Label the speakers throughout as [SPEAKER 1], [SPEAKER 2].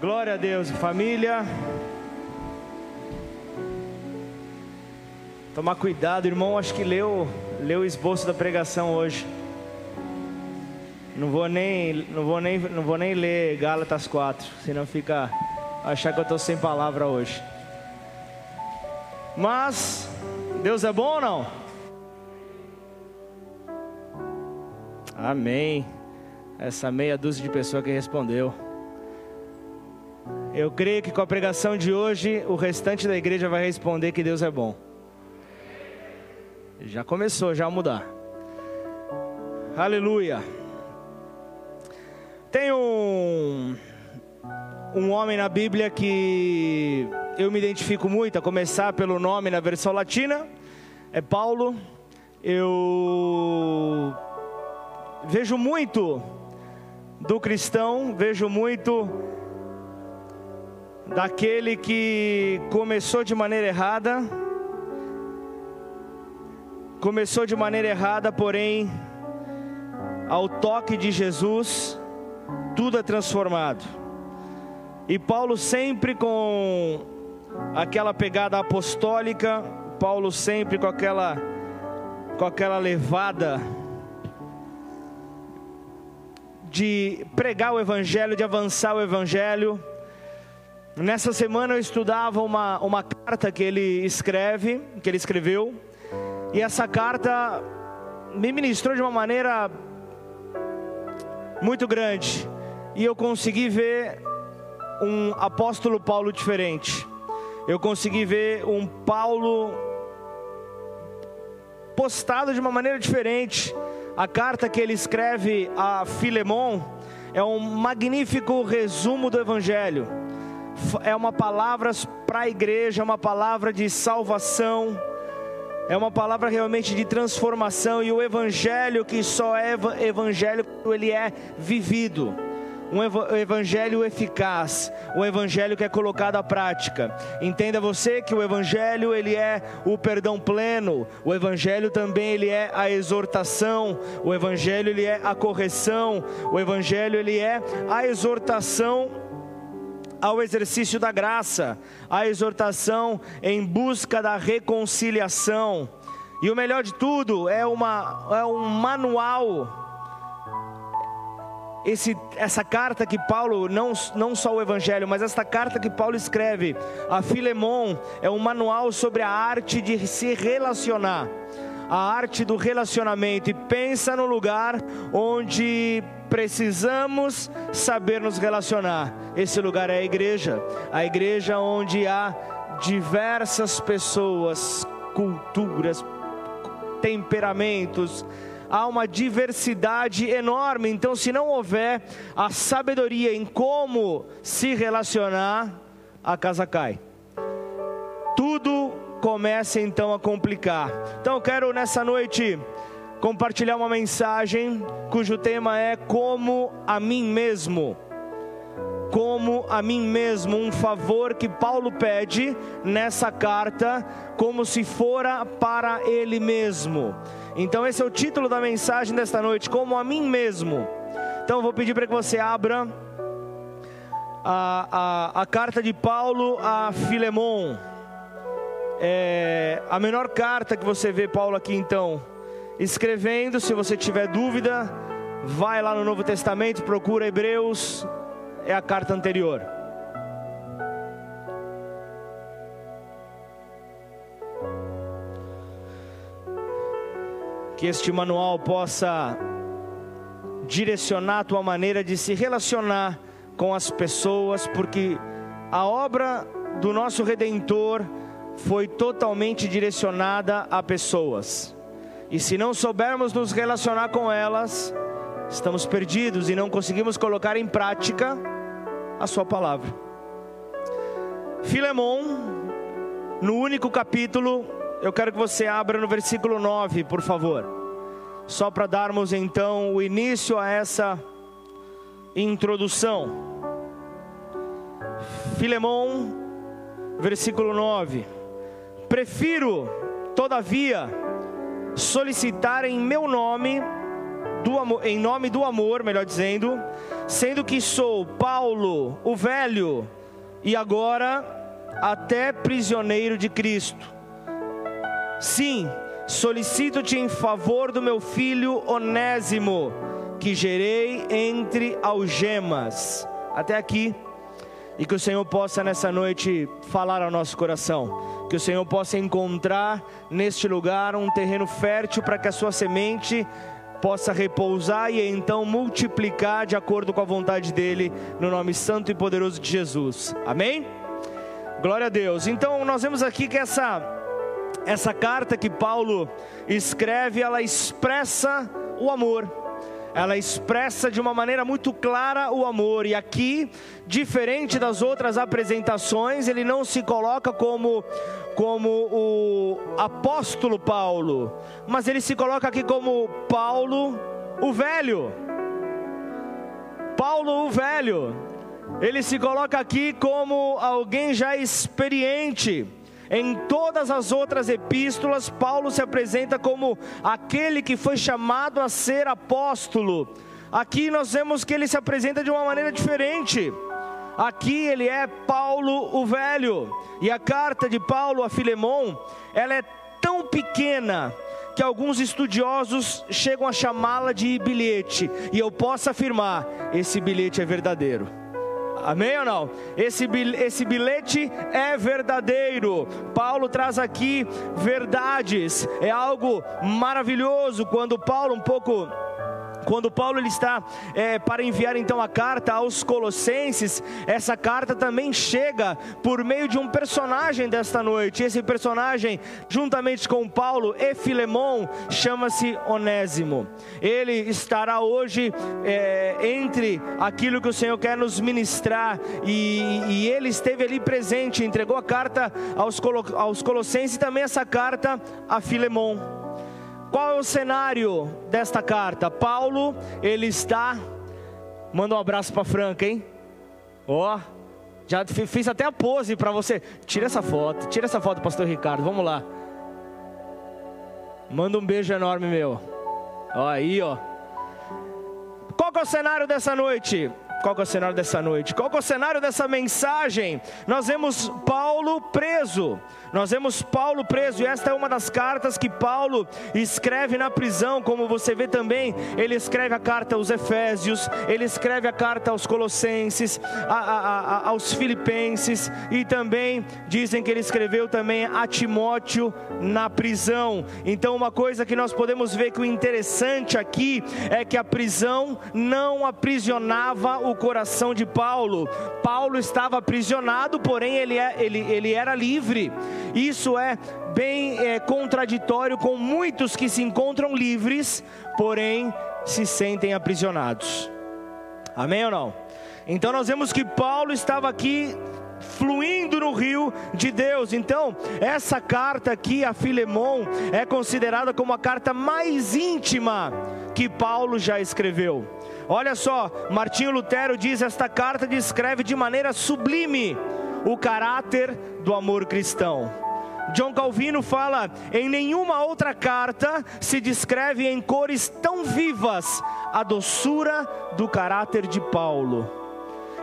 [SPEAKER 1] Glória a Deus, família. Tomar cuidado, irmão. Acho que leu, leu o esboço da pregação hoje. Não vou nem, não vou nem, não vou nem ler Gálatas 4, senão fica achar que eu estou sem palavra hoje. Mas Deus é bom ou não? Amém. Essa meia dúzia de pessoas que respondeu. Eu creio que com a pregação de hoje, o restante da igreja vai responder que Deus é bom. Já começou já a mudar. Aleluia. Tem um, um homem na Bíblia que eu me identifico muito, a começar pelo nome na versão latina, é Paulo. Eu vejo muito do cristão, vejo muito daquele que começou de maneira errada, começou de maneira errada, porém, ao toque de Jesus, tudo é transformado. E Paulo sempre com aquela pegada apostólica, Paulo sempre com aquela com aquela levada de pregar o evangelho, de avançar o evangelho. Nessa semana eu estudava uma, uma carta que ele escreve, que ele escreveu, e essa carta me ministrou de uma maneira muito grande, e eu consegui ver um apóstolo Paulo diferente. Eu consegui ver um Paulo postado de uma maneira diferente. A carta que ele escreve a Filemon é um magnífico resumo do evangelho é uma palavra para a igreja, é uma palavra de salvação, é uma palavra realmente de transformação e o evangelho que só é evangelho ele é vivido. Um evangelho eficaz, um evangelho que é colocado à prática. Entenda você que o evangelho ele é o perdão pleno, o evangelho também ele é a exortação, o evangelho ele é a correção, o evangelho ele é a exortação ao exercício da graça, à exortação em busca da reconciliação. E o melhor de tudo é, uma, é um manual. Esse, essa carta que Paulo, não, não só o Evangelho, mas esta carta que Paulo escreve a Filemon, é um manual sobre a arte de se relacionar, a arte do relacionamento. E pensa no lugar onde precisamos saber nos relacionar. Esse lugar é a igreja, a igreja onde há diversas pessoas, culturas, temperamentos, há uma diversidade enorme. Então, se não houver a sabedoria em como se relacionar, a casa cai. Tudo começa então a complicar. Então, eu quero nessa noite compartilhar uma mensagem cujo tema é Como a mim mesmo. Como a mim mesmo, um favor que Paulo pede nessa carta, como se fora para ele mesmo. Então, esse é o título da mensagem desta noite: Como a mim mesmo. Então, eu vou pedir para que você abra a, a, a carta de Paulo a Filemon. É, a menor carta que você vê Paulo aqui então escrevendo. Se você tiver dúvida, vai lá no Novo Testamento, procura Hebreus, é a carta anterior. Que este manual possa direcionar a tua maneira de se relacionar com as pessoas, porque a obra do nosso redentor foi totalmente direcionada a pessoas. E se não soubermos nos relacionar com elas, estamos perdidos e não conseguimos colocar em prática a Sua palavra. Filemon, no único capítulo, eu quero que você abra no versículo 9, por favor. Só para darmos então o início a essa introdução. Filemon, versículo 9. Prefiro, todavia, solicitar em meu nome do em nome do amor, melhor dizendo, sendo que sou Paulo, o velho, e agora até prisioneiro de Cristo. Sim, solicito-te em favor do meu filho Onésimo, que gerei entre algemas. Até aqui. E que o Senhor possa nessa noite falar ao nosso coração. Que o Senhor possa encontrar neste lugar um terreno fértil para que a sua semente possa repousar e então multiplicar de acordo com a vontade dele, no nome santo e poderoso de Jesus. Amém? Glória a Deus. Então nós vemos aqui que essa essa carta que Paulo escreve, ela expressa o amor. Ela expressa de uma maneira muito clara o amor, e aqui, diferente das outras apresentações, ele não se coloca como, como o apóstolo Paulo, mas ele se coloca aqui como Paulo o Velho. Paulo o Velho, ele se coloca aqui como alguém já experiente em todas as outras epístolas, Paulo se apresenta como aquele que foi chamado a ser apóstolo. Aqui nós vemos que ele se apresenta de uma maneira diferente. Aqui ele é Paulo o Velho. E a carta de Paulo a Filemon, ela é tão pequena que alguns estudiosos chegam a chamá-la de bilhete. E eu posso afirmar, esse bilhete é verdadeiro. Amém ou não? Esse, esse bilhete é verdadeiro. Paulo traz aqui verdades. É algo maravilhoso quando Paulo, um pouco quando Paulo ele está é, para enviar então a carta aos Colossenses, essa carta também chega por meio de um personagem desta noite. Esse personagem, juntamente com Paulo e Filemon, chama-se Onésimo. Ele estará hoje é, entre aquilo que o Senhor quer nos ministrar, e, e ele esteve ali presente, entregou a carta aos, aos Colossenses e também essa carta a Filemon. Qual é o cenário desta carta? Paulo, ele está. Manda um abraço para Franca, hein? Ó, oh, já fiz até a pose para você. Tira essa foto, tira essa foto, Pastor Ricardo. Vamos lá. Manda um beijo enorme, meu. Ó, aí, ó. Qual é o cenário dessa noite? Qual é o cenário dessa noite? Qual é o cenário dessa mensagem? Nós vemos Paulo preso. Nós vemos Paulo preso, e esta é uma das cartas que Paulo escreve na prisão, como você vê também, ele escreve a carta aos Efésios, ele escreve a carta aos Colossenses, a, a, a, aos Filipenses, e também dizem que ele escreveu também a Timóteo na prisão. Então, uma coisa que nós podemos ver que o interessante aqui é que a prisão não aprisionava o coração de Paulo. Paulo estava aprisionado, porém ele, é, ele, ele era livre. Isso é bem é, contraditório com muitos que se encontram livres, porém se sentem aprisionados. Amém ou não? Então nós vemos que Paulo estava aqui fluindo no rio de Deus. Então, essa carta aqui a Filemon é considerada como a carta mais íntima que Paulo já escreveu. Olha só, Martinho Lutero diz: esta carta descreve de maneira sublime o caráter do amor cristão. John Calvino fala: em nenhuma outra carta se descreve em cores tão vivas a doçura do caráter de Paulo.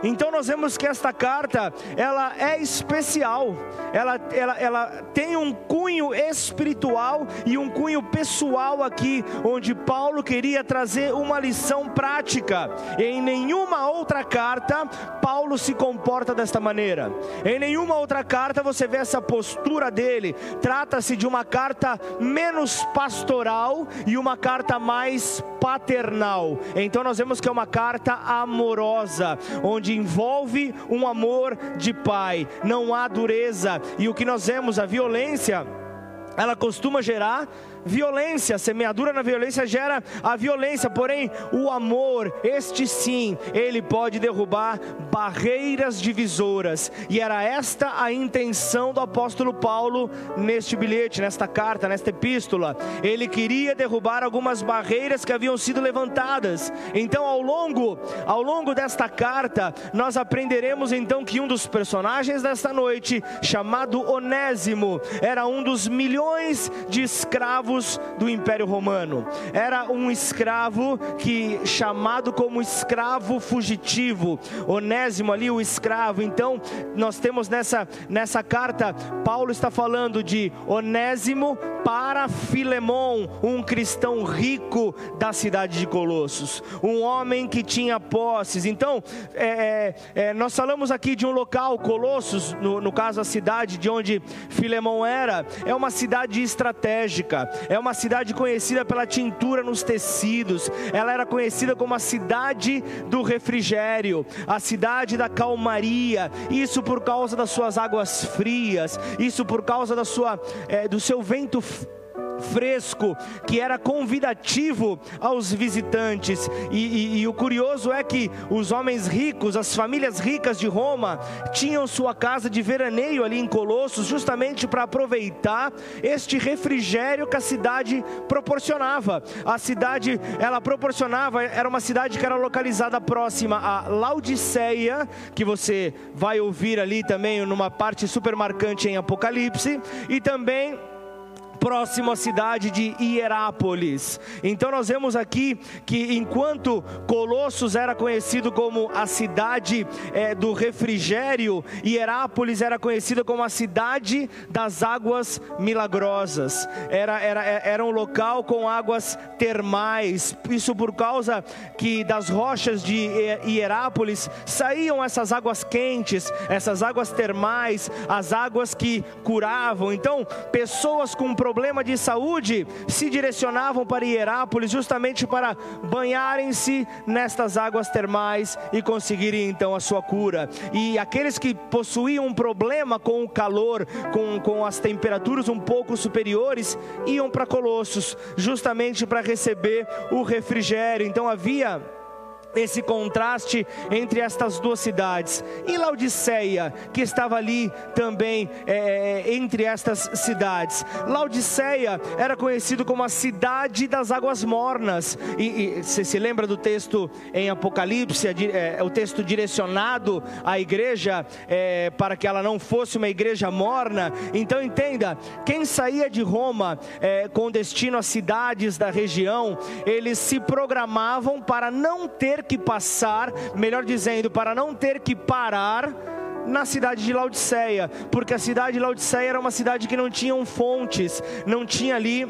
[SPEAKER 1] Então nós vemos que esta carta, ela é especial, ela, ela, ela tem um cunho espiritual e um cunho pessoal aqui, onde Paulo queria trazer uma lição prática. Em nenhuma outra carta, Paulo se comporta desta maneira. Em nenhuma outra carta você vê essa postura dele. Trata-se de uma carta menos pastoral e uma carta mais paternal. Então nós vemos que é uma carta amorosa, onde envolve um amor de pai, não há dureza, e o que nós vemos, a violência, ela costuma gerar violência, semeadura na violência gera a violência, porém o amor, este sim, ele pode derrubar barreiras divisoras, e era esta a intenção do apóstolo Paulo neste bilhete, nesta carta, nesta epístola. Ele queria derrubar algumas barreiras que haviam sido levantadas. Então, ao longo, ao longo desta carta, nós aprenderemos então que um dos personagens desta noite, chamado Onésimo, era um dos milhões de escravos escravos do Império Romano. Era um escravo que chamado como escravo fugitivo. Onésimo ali o escravo. Então, nós temos nessa nessa carta Paulo está falando de Onésimo para Filemon, um cristão rico da cidade de Colossos, um homem que tinha posses. Então, é, é, é nós falamos aqui de um local, Colossos, no, no caso a cidade de onde Filemon era, é uma cidade estratégica, é uma cidade conhecida pela tintura nos tecidos, ela era conhecida como a cidade do refrigério, a cidade da calmaria, isso por causa das suas águas frias, isso por causa da sua, é, do seu vento fresco, que era convidativo aos visitantes. E, e, e, o curioso é que os homens ricos, as famílias ricas de Roma, tinham sua casa de veraneio ali em Colossos, justamente para aproveitar este refrigério que a cidade proporcionava. A cidade, ela proporcionava, era uma cidade que era localizada próxima a Laodiceia, que você vai ouvir ali também numa parte super marcante em Apocalipse, e também próximo à cidade de Hierápolis. Então nós vemos aqui que enquanto Colossos era conhecido como a cidade é, do refrigério, Hierápolis era conhecida como a cidade das águas milagrosas. Era, era, é, era um local com águas termais. Isso por causa que das rochas de Hierápolis saíam essas águas quentes, essas águas termais, as águas que curavam. Então, pessoas com problemas problema de saúde se direcionavam para Hierápolis justamente para banharem-se nestas águas termais e conseguirem então a sua cura. E aqueles que possuíam um problema com o calor, com, com as temperaturas um pouco superiores, iam para Colossos, justamente para receber o refrigério. Então havia esse contraste entre estas duas cidades. E Laodiceia, que estava ali também é, é entre estas cidades. Laodiceia era conhecido como a cidade das águas mornas. E você se lembra do texto em Apocalipse, é, o texto direcionado à igreja é, para que ela não fosse uma igreja morna? Então entenda, quem saía de Roma é, com destino às cidades da região, eles se programavam para não ter ter que passar, melhor dizendo, para não ter que parar na cidade de Laodiceia, porque a cidade de Laodiceia era uma cidade que não tinha fontes, não tinha ali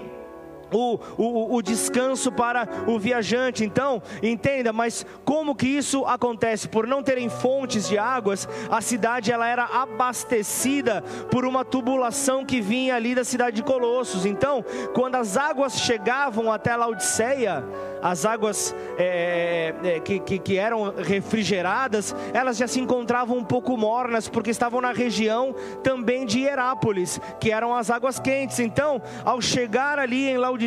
[SPEAKER 1] o, o, o, descanso para o viajante. Então, entenda, mas como que isso acontece? Por não terem fontes de águas, a cidade ela era abastecida por uma tubulação que vinha ali da cidade de Colossos. Então, quando as águas chegavam até Laodiceia, as águas é, é, que, que, que, eram refrigeradas, elas já se encontravam um pouco mornas, porque estavam na região também de Hierápolis, que eram as águas quentes. Então, ao chegar ali em Laodiceia,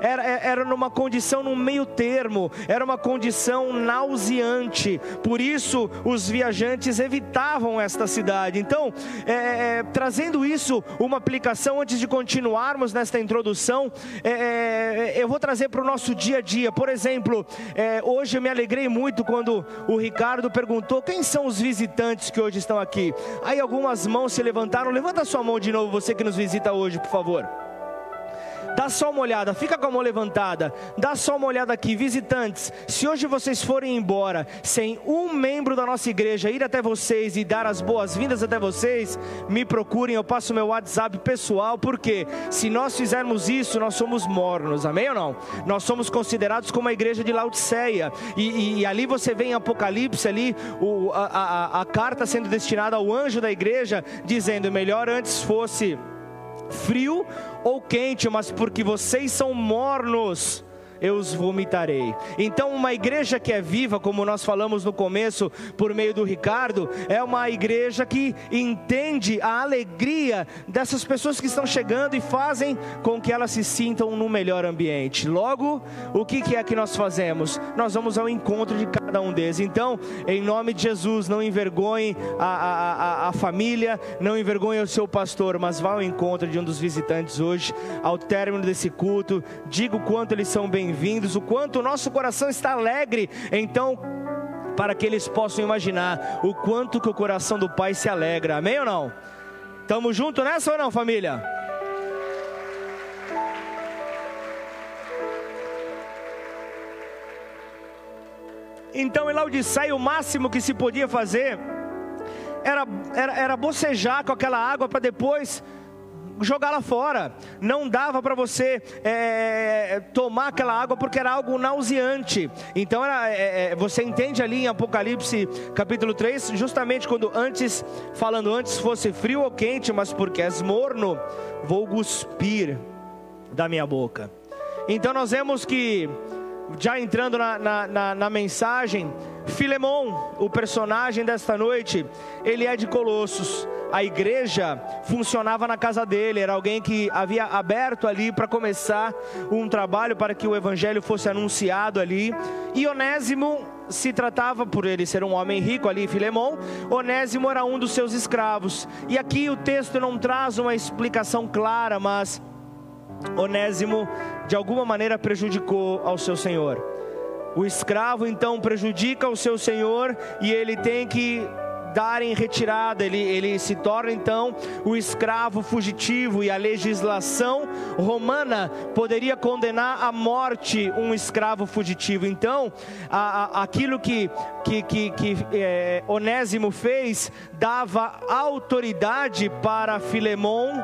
[SPEAKER 1] era, é, era numa condição no meio termo, era uma condição nauseante. Por isso, os viajantes evitavam esta cidade. Então, é, é, trazendo isso, uma aplicação antes de continuarmos nesta introdução, eu vou trazer para o nosso dia a dia. Por exemplo, é, hoje eu me alegrei muito quando o Ricardo perguntou quem são os visitantes que hoje estão aqui. Aí algumas mãos se levantaram. Levanta sua mão de novo, você que nos visita hoje, por favor. Dá só uma olhada, fica com a mão levantada. Dá só uma olhada aqui, visitantes. Se hoje vocês forem embora sem um membro da nossa igreja ir até vocês e dar as boas-vindas até vocês, me procurem, eu passo meu WhatsApp pessoal, porque se nós fizermos isso, nós somos mornos, amém ou não? Nós somos considerados como a igreja de Laodiceia. E, e, e ali você vê em Apocalipse ali o, a, a, a carta sendo destinada ao anjo da igreja, dizendo: melhor antes fosse frio ou quente, mas porque vocês são mornos eu os vomitarei. Então, uma igreja que é viva, como nós falamos no começo, por meio do Ricardo, é uma igreja que entende a alegria dessas pessoas que estão chegando e fazem com que elas se sintam no melhor ambiente. Logo, o que é que nós fazemos? Nós vamos ao encontro de cada um deles. Então, em nome de Jesus, não envergonhe a, a, a, a família, não envergonhe o seu pastor, mas vá ao encontro de um dos visitantes hoje, ao término desse culto, diga o quanto eles são bem bem-vindos, o quanto o nosso coração está alegre. Então, para que eles possam imaginar o quanto que o coração do Pai se alegra. Amém ou não? Tamo junto nessa ou não, família? Então, em Laodiceia, o máximo que se podia fazer era, era, era bocejar com aquela água para depois jogá-la fora. Não dava para você é, tomar aquela água porque era algo nauseante. Então era, é, é você entende ali em Apocalipse capítulo 3, justamente quando antes, falando antes, fosse frio ou quente, mas porque és morno, vou cuspir da minha boca. Então nós vemos que, já entrando na, na, na, na mensagem, Filemon, o personagem desta noite, ele é de Colossos a igreja funcionava na casa dele, era alguém que havia aberto ali para começar um trabalho para que o evangelho fosse anunciado ali. E Onésimo se tratava por ele ser um homem rico ali, Filemão, Onésimo era um dos seus escravos. E aqui o texto não traz uma explicação clara, mas Onésimo de alguma maneira prejudicou ao seu senhor. O escravo então prejudica o seu senhor e ele tem que dar em retirada, ele, ele se torna então o escravo fugitivo, e a legislação romana poderia condenar à morte um escravo fugitivo. Então, a, a, aquilo que, que, que, que é, Onésimo fez dava autoridade para Filemon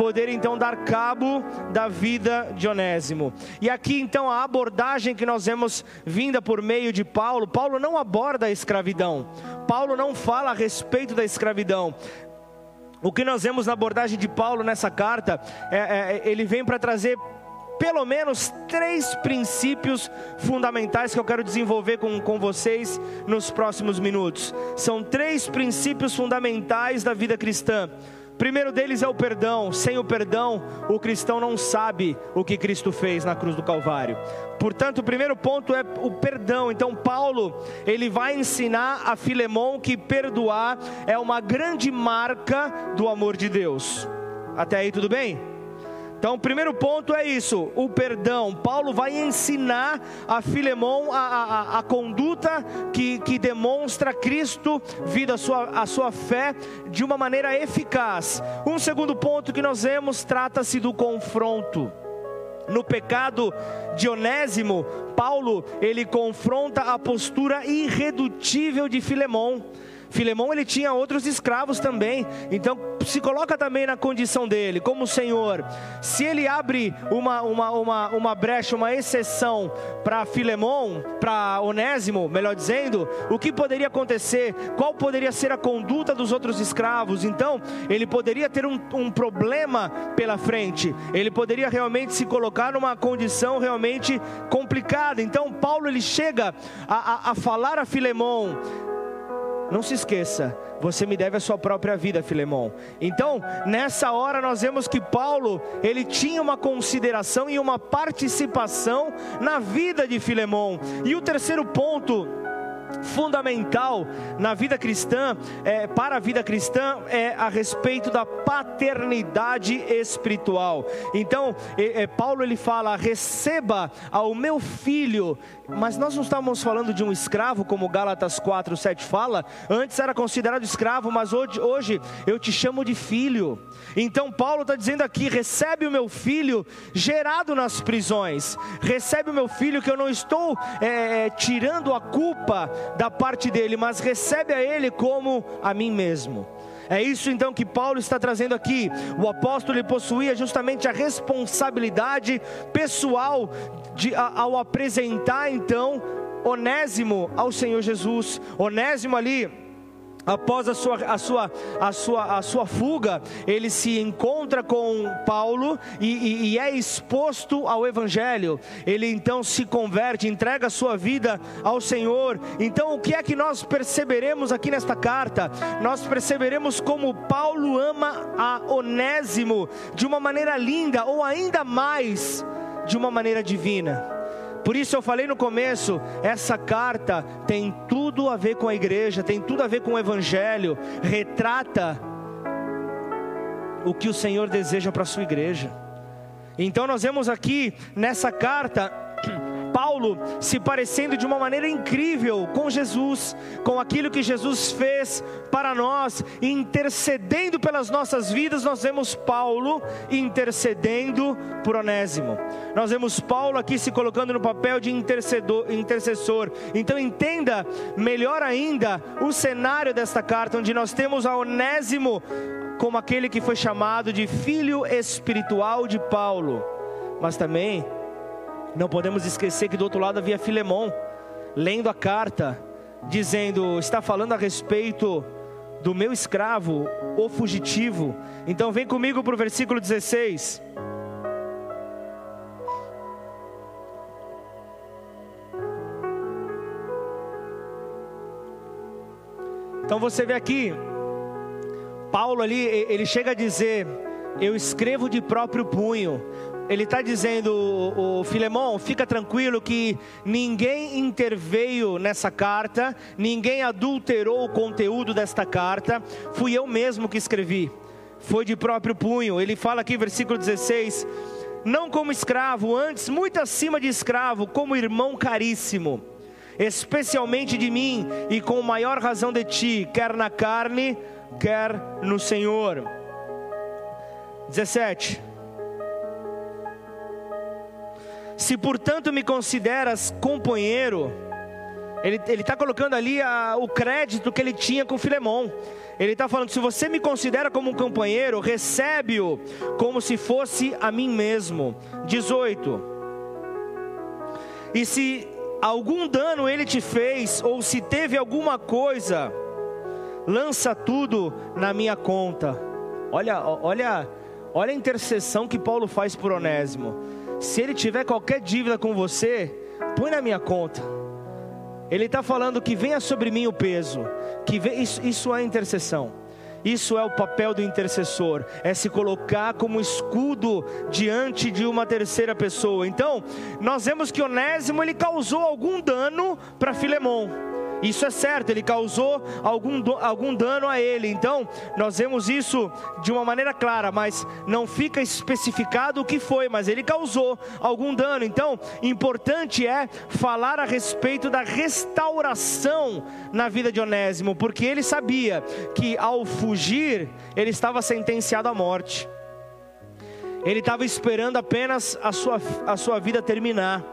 [SPEAKER 1] poder então dar cabo da vida de Onésimo. E aqui então a abordagem que nós vemos vinda por meio de Paulo, Paulo não aborda a escravidão. Paulo não fala a respeito da escravidão. O que nós vemos na abordagem de Paulo nessa carta, é, é, ele vem para trazer pelo menos três princípios fundamentais que eu quero desenvolver com, com vocês nos próximos minutos. São três princípios fundamentais da vida cristã primeiro deles é o perdão. Sem o perdão, o cristão não sabe o que Cristo fez na cruz do Calvário. Portanto, o primeiro ponto é o perdão. Então, Paulo, ele vai ensinar a Filemão que perdoar é uma grande marca do amor de Deus. Até aí, tudo bem? Então, o primeiro ponto é isso: o perdão. Paulo vai ensinar a Filemão a, a, a conduta que, que demonstra Cristo, vida a sua, a sua fé, de uma maneira eficaz. Um segundo ponto que nós vemos trata-se do confronto. No pecado de Onésimo, Paulo ele confronta a postura irredutível de Filemão. Filemão ele tinha outros escravos também, então se coloca também na condição dele, como Senhor. Se ele abre uma, uma, uma, uma brecha, uma exceção para Filemão, para Onésimo, melhor dizendo, o que poderia acontecer? Qual poderia ser a conduta dos outros escravos? Então, ele poderia ter um, um problema pela frente, ele poderia realmente se colocar numa condição realmente complicada. Então, Paulo ele chega a, a, a falar a Filemão não se esqueça, você me deve a sua própria vida, Filemão. Então, nessa hora nós vemos que Paulo, ele tinha uma consideração e uma participação na vida de Filemão. E o terceiro ponto fundamental na vida cristã, é, para a vida cristã, é a respeito da paternidade espiritual. Então, é, Paulo ele fala: receba ao meu filho, mas nós não estamos falando de um escravo, como Gálatas 4, 7 fala, antes era considerado escravo, mas hoje, hoje eu te chamo de filho. Então, Paulo está dizendo aqui: recebe o meu filho gerado nas prisões, recebe o meu filho que eu não estou é, é tirando a culpa da parte dele, mas recebe a ele como a mim mesmo. É isso então que Paulo está trazendo aqui. O apóstolo possuía justamente a responsabilidade pessoal de, ao apresentar então Onésimo ao Senhor Jesus. Onésimo ali após a sua, a sua, a sua, a sua fuga, ele se encontra com Paulo e, e, e, é exposto ao Evangelho. Ele então se converte, entrega a sua vida ao Senhor. Então, o que é que nós perceberemos aqui nesta carta? Nós perceberemos como Paulo ama a Onésimo de uma maneira linda, ou ainda mais, de uma maneira divina. Por isso eu falei no começo, essa carta tem tudo a ver com a igreja, tem tudo a ver com o evangelho, retrata o que o Senhor deseja para a sua igreja. Então nós vemos aqui nessa carta Paulo se parecendo de uma maneira incrível com Jesus, com aquilo que Jesus fez para nós, intercedendo pelas nossas vidas, nós vemos Paulo intercedendo por Onésimo. Nós vemos Paulo aqui se colocando no papel de intercessor. Então entenda melhor ainda o cenário desta carta, onde nós temos a Onésimo como aquele que foi chamado de filho espiritual de Paulo, mas também não podemos esquecer que do outro lado havia Filemão, lendo a carta, dizendo: está falando a respeito do meu escravo, o fugitivo. Então vem comigo para o versículo 16. Então você vê aqui, Paulo ali, ele chega a dizer: Eu escrevo de próprio punho, ele está dizendo, o, Filemão, fica tranquilo que ninguém interveio nessa carta, ninguém adulterou o conteúdo desta carta, fui eu mesmo que escrevi, foi de próprio punho. Ele fala aqui, versículo 16: Não como escravo, antes, muito acima de escravo, como irmão caríssimo, especialmente de mim e com maior razão de ti, quer na carne, quer no Senhor. 17 Se portanto me consideras companheiro, ele está colocando ali a, o crédito que ele tinha com Filemão. Ele está falando: se você me considera como um companheiro, recebe-o como se fosse a mim mesmo. 18. E se algum dano ele te fez, ou se teve alguma coisa, lança tudo na minha conta. Olha, olha, olha a intercessão que Paulo faz por Onésimo se ele tiver qualquer dívida com você, põe na minha conta. Ele está falando que venha sobre mim o peso, que vem, isso, isso é intercessão. Isso é o papel do intercessor, é se colocar como escudo diante de uma terceira pessoa. Então, nós vemos que Onésimo ele causou algum dano para Filemão. Isso é certo, ele causou algum, algum dano a ele. Então, nós vemos isso de uma maneira clara, mas não fica especificado o que foi, mas ele causou algum dano. Então, importante é falar a respeito da restauração na vida de Onésimo, porque ele sabia que ao fugir, ele estava sentenciado à morte. Ele estava esperando apenas a sua, a sua vida terminar.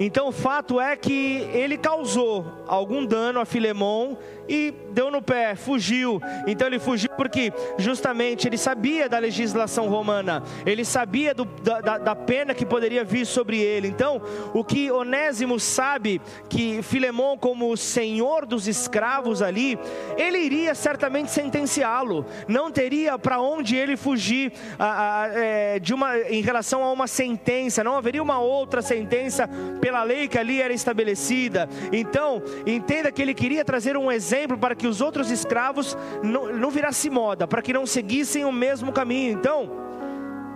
[SPEAKER 1] Então o fato é que ele causou algum dano a Filemão e deu no pé, fugiu. Então ele fugiu porque justamente ele sabia da legislação romana, ele sabia do, da, da, pena que poderia vir sobre ele. Então, o que Onésimo sabe que Filemão, como senhor dos escravos ali, ele iria certamente sentenciá-lo, não teria para onde ele fugir a, a, é, de uma, em relação a uma sentença, não haveria uma outra sentença pela lei que ali era estabelecida. Então, entenda que ele queria trazer um exemplo para que os outros escravos não, não virassem moda, para que não seguissem o mesmo caminho. Então,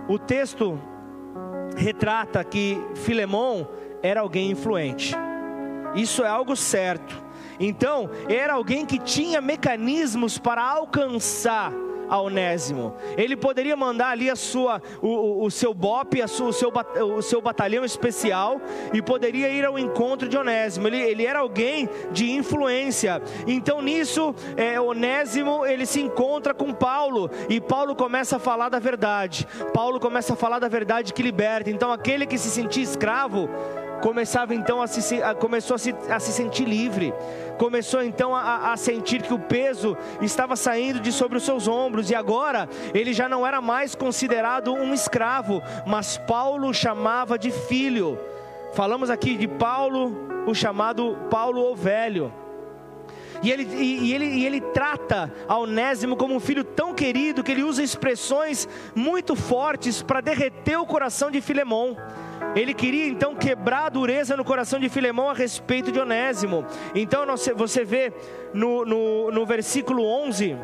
[SPEAKER 1] o texto retrata que Filemão era alguém influente. Isso é algo certo. Então, era alguém que tinha mecanismos para alcançar a Onésimo. Ele poderia mandar ali a sua, o, o seu BOP, a sua, o, seu, o seu batalhão especial e poderia ir ao encontro de Onésimo. Ele, ele era alguém de influência. Então nisso, é, Onésimo ele se encontra com Paulo e Paulo começa a falar da verdade. Paulo começa a falar da verdade que liberta. Então aquele que se sentia escravo começava então a se, a, começou a se, a se sentir livre, começou então a, a sentir que o peso estava saindo de sobre os seus ombros, e agora ele já não era mais considerado um escravo, mas Paulo chamava de filho. Falamos aqui de Paulo, o chamado Paulo o Velho. E ele, e, e, ele, e ele trata a Onésimo como um filho tão querido que ele usa expressões muito fortes para derreter o coração de Filemão. Ele queria então quebrar a dureza no coração de Filemão a respeito de Onésimo. Então você vê no, no, no versículo 11,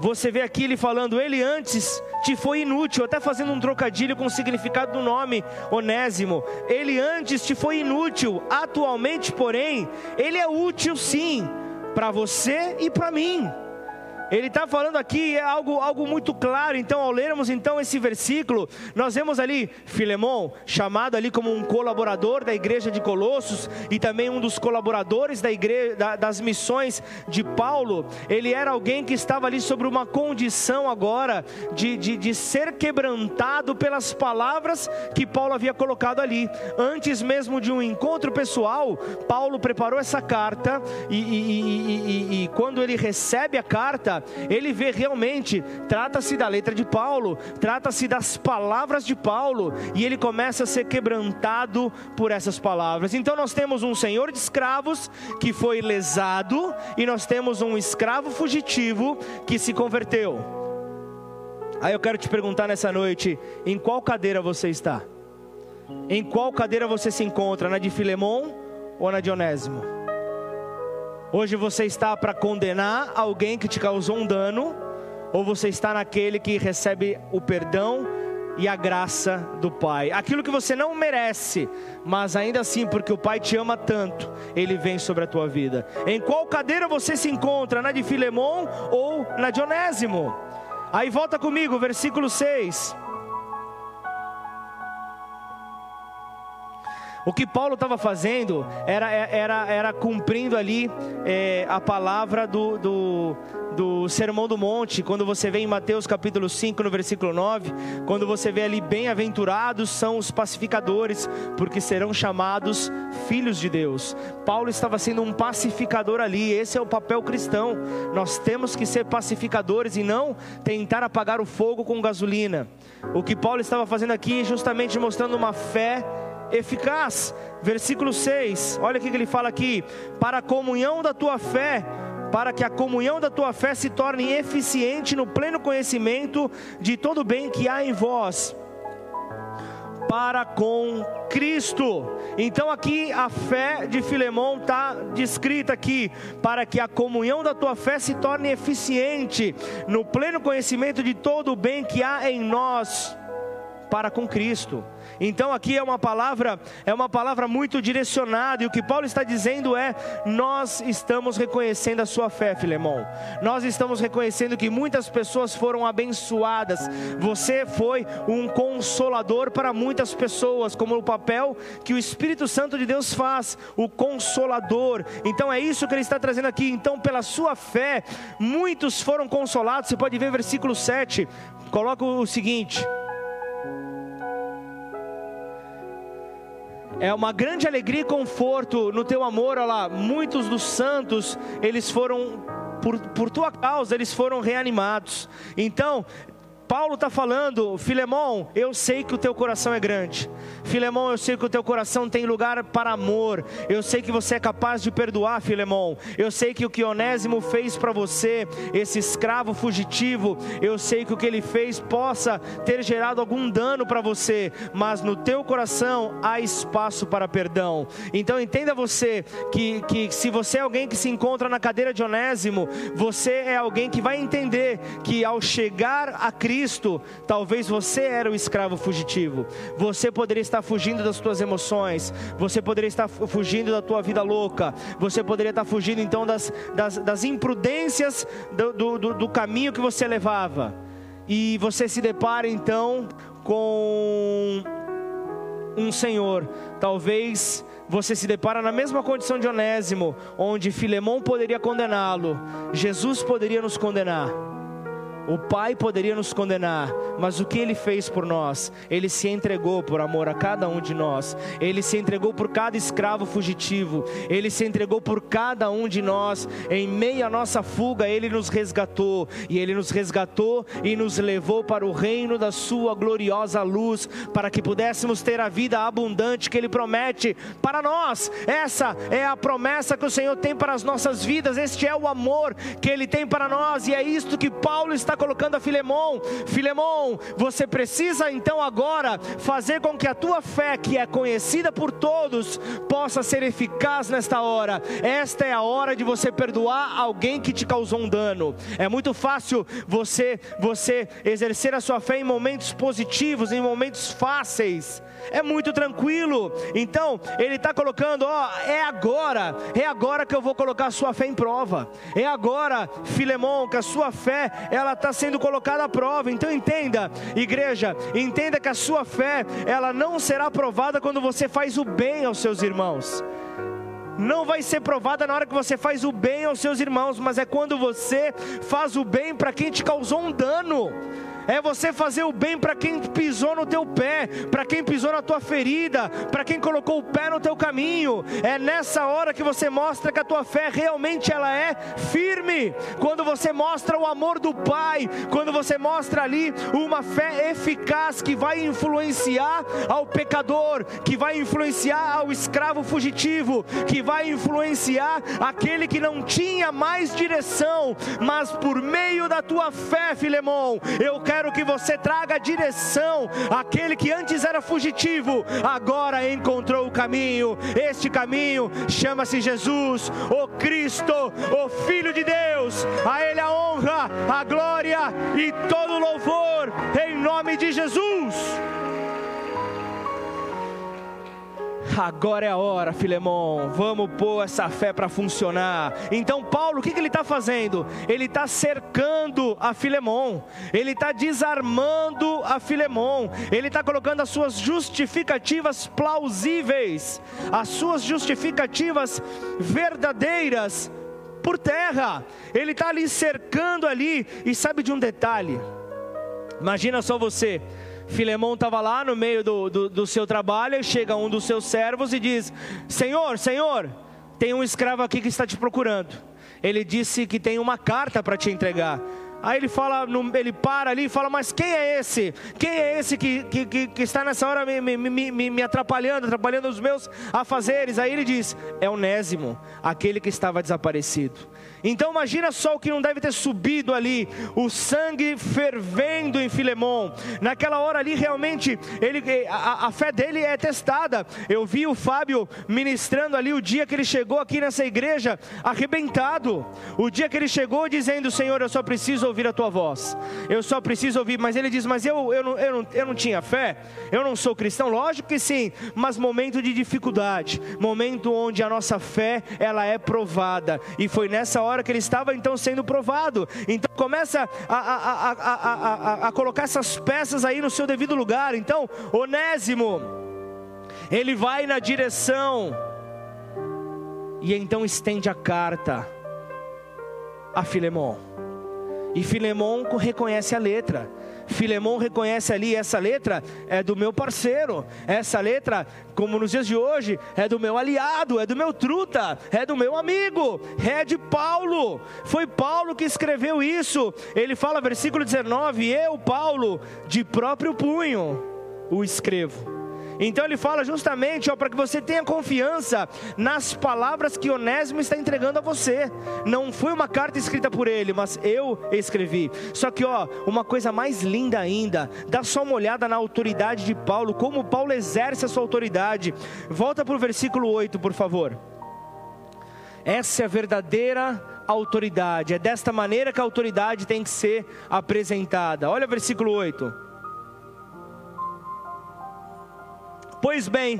[SPEAKER 1] você vê aqui ele falando: Ele antes te foi inútil, até fazendo um trocadilho com o significado do nome Onésimo. Ele antes te foi inútil, atualmente, porém, ele é útil sim, para você e para mim. Ele está falando aqui é algo, algo muito claro. Então, ao lermos então esse versículo, nós vemos ali Filemão, chamado ali como um colaborador da igreja de Colossos e também um dos colaboradores da igreja, da, das missões de Paulo. Ele era alguém que estava ali sobre uma condição agora de, de, de ser quebrantado pelas palavras que Paulo havia colocado ali. Antes mesmo de um encontro pessoal, Paulo preparou essa carta e, e, e, e quando ele recebe a carta, ele vê realmente, trata-se da letra de Paulo, trata-se das palavras de Paulo, e ele começa a ser quebrantado por essas palavras. Então nós temos um senhor de escravos que foi lesado, e nós temos um escravo fugitivo que se converteu. Aí eu quero te perguntar nessa noite: em qual cadeira você está? Em qual cadeira você se encontra? Na de Filemon ou na de Onésimo? Hoje você está para condenar alguém que te causou um dano, ou você está naquele que recebe o perdão e a graça do Pai. Aquilo que você não merece, mas ainda assim, porque o Pai te ama tanto, ele vem sobre a tua vida. Em qual cadeira você se encontra? Na de Filemon ou na de Onésimo? Aí volta comigo, versículo 6. O que Paulo estava fazendo era, era, era cumprindo ali é, a palavra do, do, do Sermão do Monte, quando você vê em Mateus capítulo 5, no versículo 9, quando você vê ali, bem-aventurados são os pacificadores, porque serão chamados filhos de Deus. Paulo estava sendo um pacificador ali, esse é o papel cristão. Nós temos que ser pacificadores e não tentar apagar o fogo com gasolina. O que Paulo estava fazendo aqui, justamente mostrando uma fé eficaz. Versículo 6, olha o que ele fala aqui: para a comunhão da tua fé, para que a comunhão da tua fé se torne eficiente no pleno conhecimento de todo o bem que há em vós, para com Cristo. Então aqui a fé de Filemão está descrita aqui, para que a comunhão da tua fé se torne eficiente no pleno conhecimento de todo o bem que há em nós, para com Cristo. Então aqui é uma palavra, é uma palavra muito direcionada, e o que Paulo está dizendo é: nós estamos reconhecendo a sua fé, Filemão. Nós estamos reconhecendo que muitas pessoas foram abençoadas. Você foi um consolador para muitas pessoas, como o papel que o Espírito Santo de Deus faz, o consolador. Então é isso que ele está trazendo aqui. Então, pela sua fé, muitos foram consolados. Você pode ver versículo 7. Coloca o seguinte: é uma grande alegria e conforto no teu amor, olha lá, muitos dos santos, eles foram, por, por tua causa, eles foram reanimados. Então, Paulo está falando, Filemão, eu sei que o teu coração é grande. Filemão, eu sei que o teu coração tem lugar para amor. Eu sei que você é capaz de perdoar, Filemão. Eu sei que o que Onésimo fez para você, esse escravo fugitivo, eu sei que o que ele fez possa ter gerado algum dano para você, mas no teu coração há espaço para perdão. Então entenda você que, que se você é alguém que se encontra na cadeira de Onésimo, você é alguém que vai entender que ao chegar a Cristo, Cristo, talvez você era o escravo fugitivo. Você poderia estar fugindo das suas emoções. Você poderia estar fugindo da tua vida louca. Você poderia estar fugindo então das, das, das imprudências do, do, do caminho que você levava. E você se depara então com um Senhor. Talvez você se depara na mesma condição de Onésimo, onde Filemão poderia condená-lo, Jesus poderia nos condenar. O Pai poderia nos condenar, mas o que Ele fez por nós? Ele se entregou por amor a cada um de nós, Ele se entregou por cada escravo fugitivo, Ele se entregou por cada um de nós, em meio à nossa fuga, Ele nos resgatou, e Ele nos resgatou e nos levou para o reino da Sua gloriosa luz, para que pudéssemos ter a vida abundante que Ele promete para nós. Essa é a promessa que o Senhor tem para as nossas vidas, este é o amor que Ele tem para nós, e é isto que Paulo está colocando a Filemão: Filemão, você precisa então agora fazer com que a tua fé, que é conhecida por todos, possa ser eficaz nesta hora. Esta é a hora de você perdoar alguém que te causou um dano. É muito fácil você você exercer a sua fé em momentos positivos, em momentos fáceis é muito tranquilo. Então, ele está colocando: ó, é agora, é agora que eu vou colocar a sua fé em prova. É agora, Filemão, que a sua fé ela está sendo colocada à prova. Então entenda, igreja, entenda que a sua fé ela não será provada quando você faz o bem aos seus irmãos não vai ser provada na hora que você faz o bem aos seus irmãos, mas é quando você faz o bem para quem te causou um dano é você fazer o bem para quem pisou no teu pé, para quem pisou na tua ferida, para quem colocou o pé no teu caminho. É nessa hora que você mostra que a tua fé realmente ela é firme. Quando você mostra o amor do Pai, quando você mostra ali uma fé eficaz que vai influenciar ao pecador, que vai influenciar ao escravo fugitivo, que vai influenciar aquele que não tinha mais direção, mas por meio da tua fé, Filemão, eu quero que você traga direção àquele que antes era fugitivo, agora encontrou o caminho. Este caminho chama-se Jesus, o Cristo, o Filho de Deus. A Ele a honra, a glória e todo louvor, em nome de Jesus. Agora é a hora, Filemão. Vamos pôr essa fé para funcionar. Então, Paulo, o que, que ele está fazendo? Ele está cercando a Filemão. Ele está desarmando a Filemão. Ele está colocando as suas justificativas plausíveis, as suas justificativas verdadeiras por terra. Ele está ali cercando ali. E sabe de um detalhe? Imagina só você Filemão estava lá no meio do, do, do seu trabalho, e chega um dos seus servos e diz: Senhor, Senhor, tem um escravo aqui que está te procurando. Ele disse que tem uma carta para te entregar. Aí ele fala, ele para ali e fala, mas quem é esse? Quem é esse que, que, que, está nessa hora me, me, me, me, atrapalhando, atrapalhando os meus afazeres? Aí ele diz, é Onésimo, aquele que estava desaparecido. Então imagina só o que não deve ter subido ali, o sangue fervendo em Filemão. Naquela hora ali realmente ele, a, a, fé dele é testada. Eu vi o Fábio ministrando ali o dia que ele chegou aqui nessa igreja arrebentado. O dia que ele chegou dizendo: Senhor, eu só preciso ouvir a tua voz. Eu só preciso ouvir. Mas ele diz: Mas eu, eu, não, eu, não, eu não tinha fé. Eu não sou cristão. Lógico que sim. Mas momento de dificuldade, momento onde a nossa fé ela é provada. E foi nessa hora hora que ele estava então sendo provado. Então começa a, a, a, a, colocar essas peças aí no seu devido lugar. Então, Onésimo, ele vai na direção e então estende a carta a Filemão. E Filemão reconhece a letra. Filemão reconhece ali, essa letra é do meu parceiro, essa letra, como nos dias de hoje, é do meu aliado, é do meu truta, é do meu amigo, é de Paulo. Foi Paulo que escreveu isso. Ele fala, versículo 19: Eu, Paulo, de próprio punho, o escrevo. Então ele fala justamente para que você tenha confiança nas palavras que Onésimo está entregando a você. Não foi uma carta escrita por ele, mas eu escrevi. Só que ó, uma coisa mais linda ainda, dá só uma olhada na autoridade de Paulo, como Paulo exerce a sua autoridade. Volta para o versículo 8, por favor. Essa é a verdadeira autoridade. É desta maneira que a autoridade tem que ser apresentada. Olha o versículo 8. Pois bem,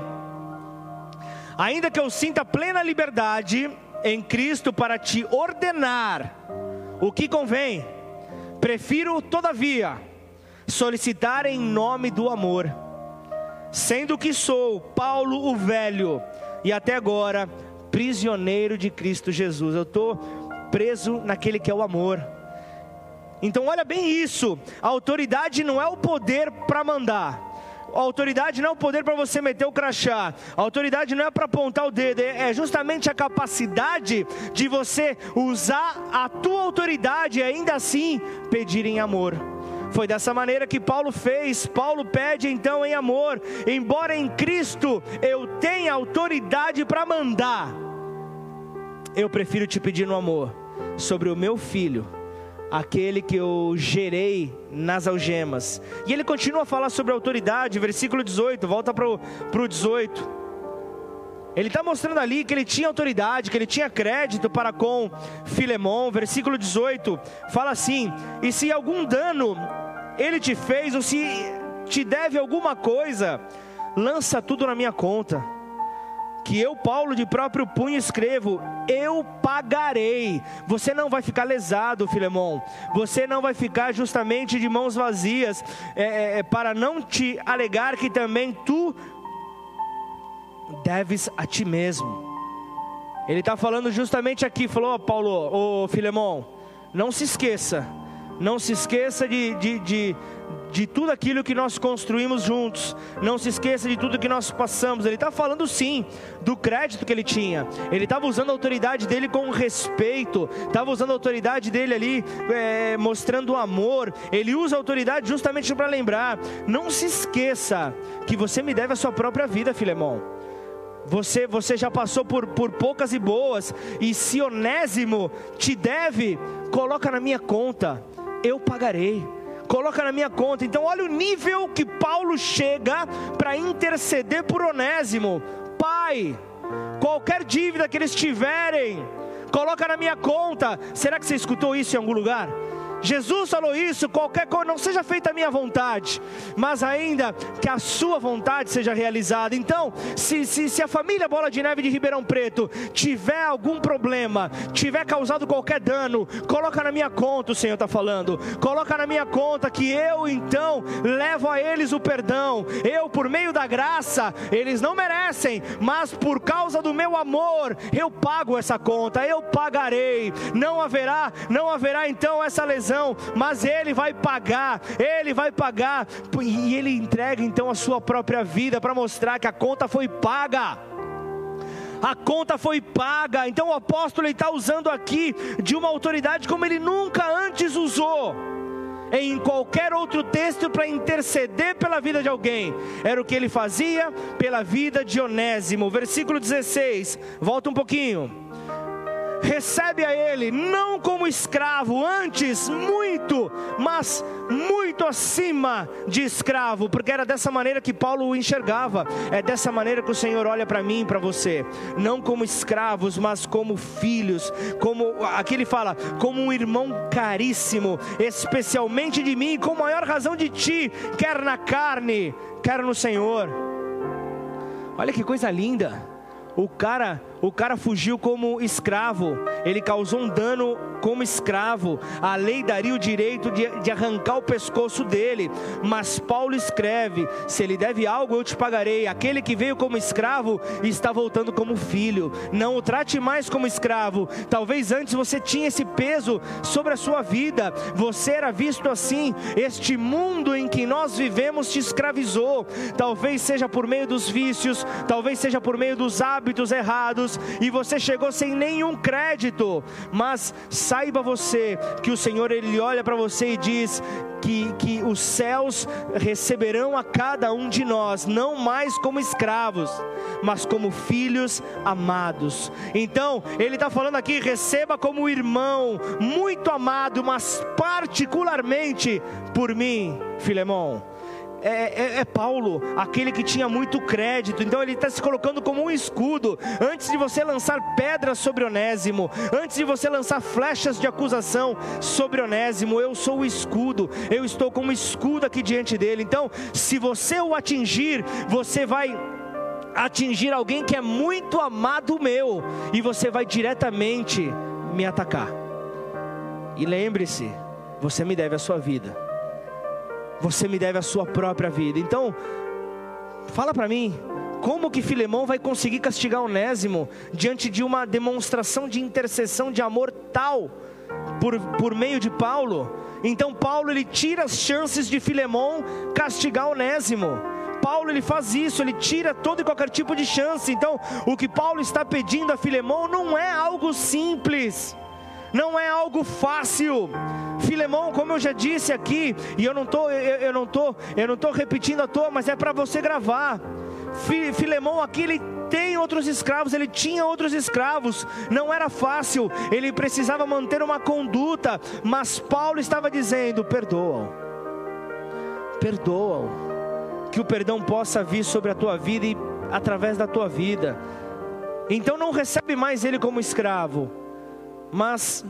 [SPEAKER 1] ainda que eu sinta plena liberdade em Cristo para te ordenar o que convém, prefiro, todavia, solicitar em nome do amor, sendo que sou Paulo o velho e até agora prisioneiro de Cristo Jesus. Eu estou preso naquele que é o amor. Então, olha bem isso: a autoridade não é o poder para mandar a autoridade não é o poder para você meter o crachá. A autoridade não é para apontar o dedo, é, é justamente a capacidade de você usar a tua autoridade e ainda assim pedir em amor. Foi dessa maneira que Paulo fez. Paulo pede então em amor, embora em Cristo eu tenha autoridade para mandar, eu prefiro te pedir no amor sobre o meu filho, aquele que eu gerei nas algemas. E ele continua a falar sobre autoridade, versículo 18, volta para o 18. Ele está mostrando ali que ele tinha autoridade, que ele tinha crédito para com Filemão. Versículo 18 fala assim: E se algum dano ele te fez, ou se te deve alguma coisa, lança tudo na minha conta que eu, Paulo, de próprio punho escrevo, eu pagarei. Você não vai ficar lesado, Filemão. Você não vai ficar justamente de mãos vazias, é, é, é, para não te alegar que também tu deves a ti mesmo. Ele está falando justamente aqui, falou, oh, Paulo, ô oh, Filemão, não se esqueça, não se esqueça de, de, de de tudo aquilo que nós construímos juntos. Não se esqueça de tudo que nós passamos. Ele está falando sim do crédito que ele tinha. Ele estava usando a autoridade dele com respeito. Estava usando a autoridade dele ali, é, mostrando amor. Ele usa a autoridade justamente para lembrar. Não se esqueça que você me deve a sua própria vida, Filemão. Você, você já passou por, por poucas e boas, e se Onésimo te deve, coloca na minha conta, eu pagarei coloca na minha conta. Então, olha o nível que Paulo chega para interceder por Onésimo. Pai, qualquer dívida que eles tiverem, coloca na minha conta. Será que você escutou isso em algum lugar? Jesus falou isso, qualquer coisa, não seja feita a minha vontade, mas ainda que a sua vontade seja realizada. Então, se, se, se a família Bola de Neve de Ribeirão Preto tiver algum problema, tiver causado qualquer dano, coloca na minha conta, o Senhor está falando, coloca na minha conta que eu então levo a eles o perdão, eu por meio da graça, eles não merecem, mas por causa do meu amor, eu pago essa conta, eu pagarei, não haverá, não haverá então essa lesão mas ele vai pagar, ele vai pagar, e ele entrega então a sua própria vida para mostrar que a conta foi paga. A conta foi paga, então o apóstolo está usando aqui de uma autoridade como ele nunca antes usou em qualquer outro texto para interceder pela vida de alguém. Era o que ele fazia pela vida de Onésimo. Versículo 16, volta um pouquinho recebe a ele não como escravo, antes muito, mas muito acima de escravo, porque era dessa maneira que Paulo o enxergava. É dessa maneira que o Senhor olha para mim e para você, não como escravos, mas como filhos, como aqui ele fala, como um irmão caríssimo, especialmente de mim, com maior razão de ti, quer na carne, quer no Senhor. Olha que coisa linda. O cara o cara fugiu como escravo, ele causou um dano como escravo. A lei daria o direito de, de, arrancar o pescoço dele, mas Paulo escreve: se ele deve algo, eu te pagarei. Aquele que veio como escravo está voltando como filho. Não o trate mais como escravo. Talvez antes você tinha esse peso sobre a sua vida, você era visto assim. Este mundo em que nós vivemos te escravizou. Talvez seja por meio dos vícios, talvez seja por meio dos hábitos errados e você chegou sem nenhum crédito, mas saiba você que o Senhor ele olha para você e diz que, que os céus receberão a cada um de nós, não mais como escravos, mas como filhos amados. Então, ele está falando aqui: receba como irmão, muito amado, mas particularmente por mim, Filemão é, é, é, Paulo, aquele que tinha muito crédito, então ele está se colocando como um escudo. Antes de você lançar pedras sobre Onésimo, antes de você lançar flechas de acusação sobre Onésimo, eu sou o escudo, eu estou como escudo aqui diante dele. Então, se você o atingir, você vai atingir alguém que é muito amado meu, e você vai diretamente me atacar. E lembre-se, você me deve a sua vida você me deve a sua própria vida. Então, fala para mim, como que Filemão vai conseguir castigar Onésimo diante de uma demonstração de intercessão de amor tal por, por meio de Paulo? Então Paulo ele tira as chances de Filemão castigar Onésimo. Paulo ele faz isso, ele tira todo e qualquer tipo de chance. Então, o que Paulo está pedindo a Filemão não é algo simples não é algo fácil. Filemão, como eu já disse aqui, e eu não tô, eu, eu não tô, eu não tô repetindo à toa, mas é para você gravar. Filemão aqui ele tem outros escravos, ele tinha outros escravos, não era fácil, ele precisava manter uma conduta, mas Paulo estava dizendo: perdoa-o, perdoa-o, que o perdão possa vir sobre a tua vida e através da tua vida. Então não recebe mais ele como escravo, mas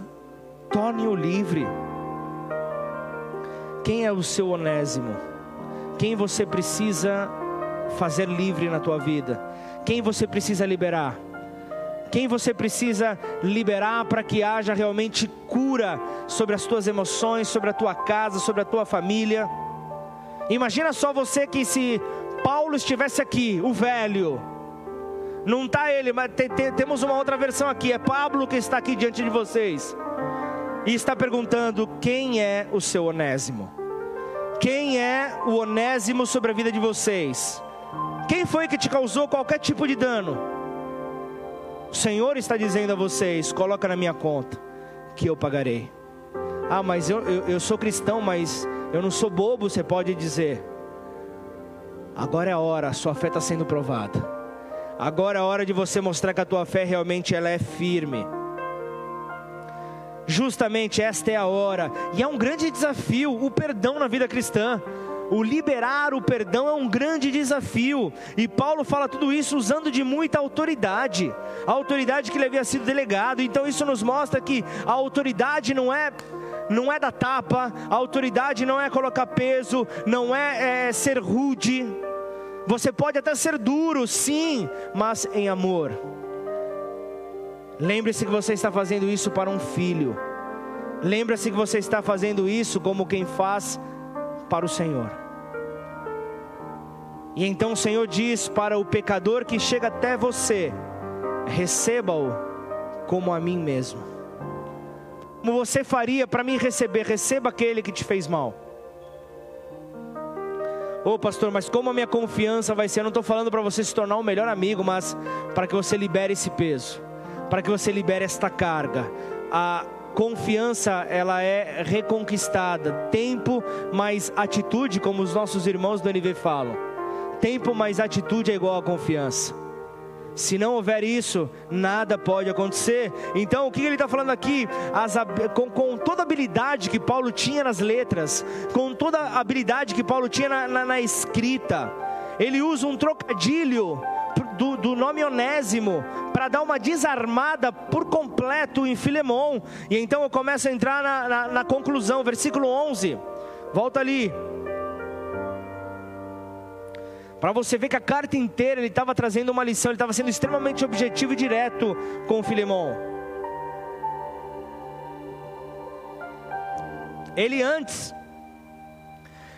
[SPEAKER 1] torne-o livre. Quem é o seu onésimo? Quem você precisa fazer livre na tua vida? Quem você precisa liberar? Quem você precisa liberar para que haja realmente cura sobre as tuas emoções, sobre a tua casa, sobre a tua família? Imagina só você que se Paulo estivesse aqui, o velho, não está ele, mas tem, tem, temos uma outra versão aqui, é Pablo que está aqui diante de vocês e está perguntando: quem é o seu onésimo? Quem é o onésimo sobre a vida de vocês? Quem foi que te causou qualquer tipo de dano? O Senhor está dizendo a vocês: coloca na minha conta, que eu pagarei. Ah, mas eu, eu, eu sou cristão, mas eu não sou bobo, você pode dizer. Agora é a hora, sua fé está sendo provada. Agora é a hora de você mostrar que a tua fé realmente ela é firme. Justamente esta é a hora, e é um grande desafio o perdão na vida cristã. O liberar o perdão é um grande desafio, e Paulo fala tudo isso usando de muita autoridade, a autoridade que lhe havia sido delegado. Então isso nos mostra que a autoridade não é não é da tapa, a autoridade não é colocar peso, não é, é ser rude. Você pode até ser duro, sim, mas em amor. Lembre-se que você está fazendo isso para um filho. Lembre-se que você está fazendo isso como quem faz para o Senhor. E então o Senhor diz para o pecador que chega até você: receba-o como a mim mesmo. Como você faria para me receber? Receba aquele que te fez mal. Ô oh, pastor, mas como a minha confiança vai ser? Eu não estou falando para você se tornar um melhor amigo, mas para que você libere esse peso para que você libere esta carga. A confiança ela é reconquistada, tempo mais atitude, como os nossos irmãos do NV falam. Tempo mais atitude é igual a confiança. Se não houver isso, nada pode acontecer. Então, o que ele está falando aqui? As, com, com, toda a habilidade que Paulo tinha nas letras, com toda a habilidade que Paulo tinha na, na, na escrita, ele usa um trocadilho do, do nome Onésimo para dar uma desarmada por completo em Filemão. E então eu começo a entrar na, na, na conclusão, versículo 11. Volta ali. Para você ver que a carta inteira ele estava trazendo uma lição, ele estava sendo extremamente objetivo e direto com Filemão. Ele antes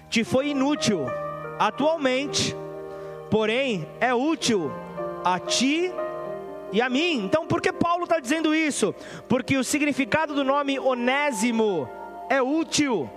[SPEAKER 1] te foi inútil, atualmente porém é útil a ti e a mim. Então, por que Paulo está dizendo isso? Porque o significado do nome Onésimo é útil.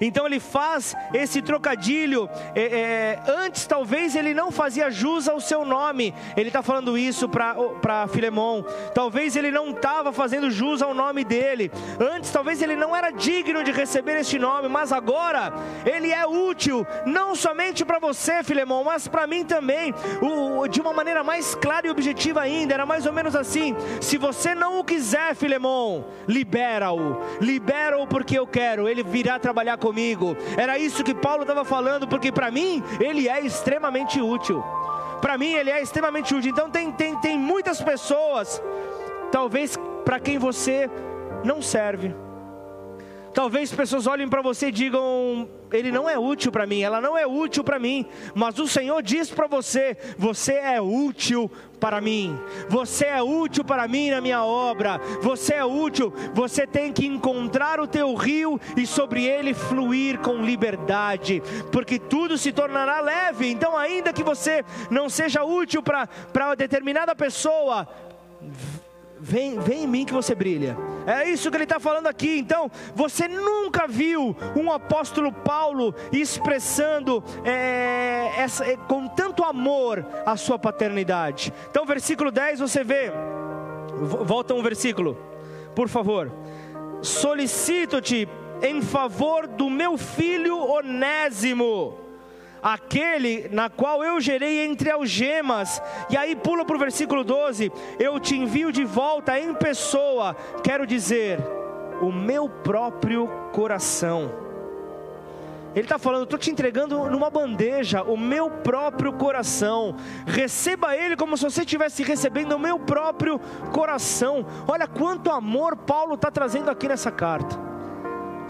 [SPEAKER 1] Então ele faz esse trocadilho. É, é, antes, talvez ele não fazia jus ao seu nome. Ele está falando isso para Filemão. Talvez ele não estava fazendo jus ao nome dele. Antes, talvez ele não era digno de receber este nome. Mas agora, ele é útil, não somente para você, Filemão, mas para mim também. O, de uma maneira mais clara e objetiva ainda. Era mais ou menos assim: se você não o quiser, Filemão, libera-o. Libera-o porque eu quero. Ele virá trabalhar comigo comigo. Era isso que Paulo estava falando, porque para mim ele é extremamente útil. Para mim ele é extremamente útil. Então tem, tem, tem muitas pessoas, talvez para quem você não serve. Talvez pessoas olhem para você e digam: ele não é útil para mim, ela não é útil para mim, mas o Senhor diz para você: você é útil para mim, você é útil para mim na minha obra, você é útil, você tem que encontrar o teu rio e sobre ele fluir com liberdade, porque tudo se tornará leve. Então, ainda que você não seja útil para determinada pessoa, vem, vem em mim que você brilha. É isso que ele está falando aqui. Então, você nunca viu um apóstolo Paulo expressando é, essa, é, com tanto amor a sua paternidade. Então, versículo 10 você vê. Volta um versículo, por favor. Solicito-te em favor do meu filho Onésimo aquele na qual eu gerei entre algemas. E aí pula para o versículo 12: Eu te envio de volta em pessoa, quero dizer, o meu próprio coração. Ele está falando, estou te entregando numa bandeja o meu próprio coração. Receba ele como se você estivesse recebendo o meu próprio coração. Olha quanto amor Paulo está trazendo aqui nessa carta.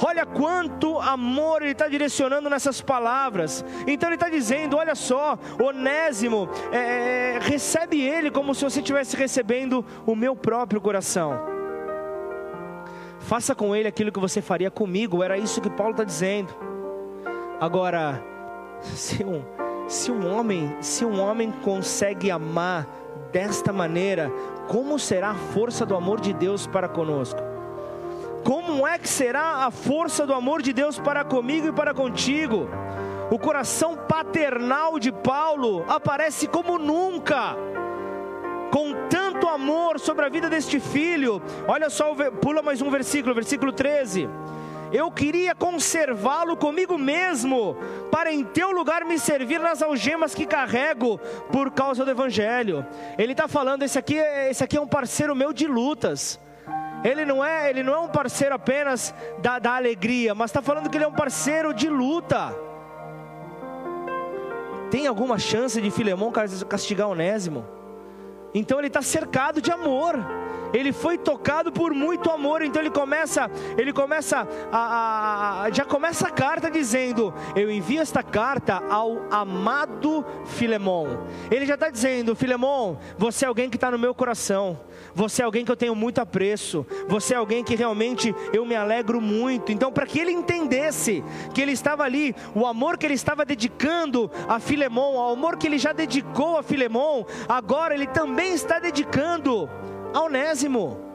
[SPEAKER 1] Olha quanto amor ele está direcionando nessas palavras. Então ele está dizendo: olha só, Onésimo, é, é, recebe ele como se você estivesse recebendo o meu próprio coração. Faça com ele aquilo que você faria comigo. Era isso que Paulo está dizendo. Agora, se um, se um homem, se um homem consegue amar desta maneira, como será a força do amor de Deus para conosco? Como é que será a força do amor de Deus para comigo e para contigo? O coração paternal de Paulo aparece como nunca, com tanto amor sobre a vida deste filho. Olha só, pula mais um versículo, versículo 13. Eu queria conservá-lo comigo mesmo, para em teu lugar me servir nas algemas que carrego por causa do Evangelho. Ele está falando: esse aqui, esse aqui é um parceiro meu de lutas. Ele não é, ele não é um parceiro apenas da, da alegria, mas está falando que ele é um parceiro de luta. Tem alguma chance de Filemão castigar Onésimo? Então ele está cercado de amor. Ele foi tocado por muito amor, então ele começa, ele começa a, a, a já começa a carta dizendo: Eu envio esta carta ao amado Filemão. Ele já está dizendo: Filemão, você é alguém que está no meu coração. Você é alguém que eu tenho muito apreço. Você é alguém que realmente eu me alegro muito. Então, para que ele entendesse que ele estava ali, o amor que ele estava dedicando a Filemão, o amor que ele já dedicou a Filemão, agora ele também está dedicando a Onésimo.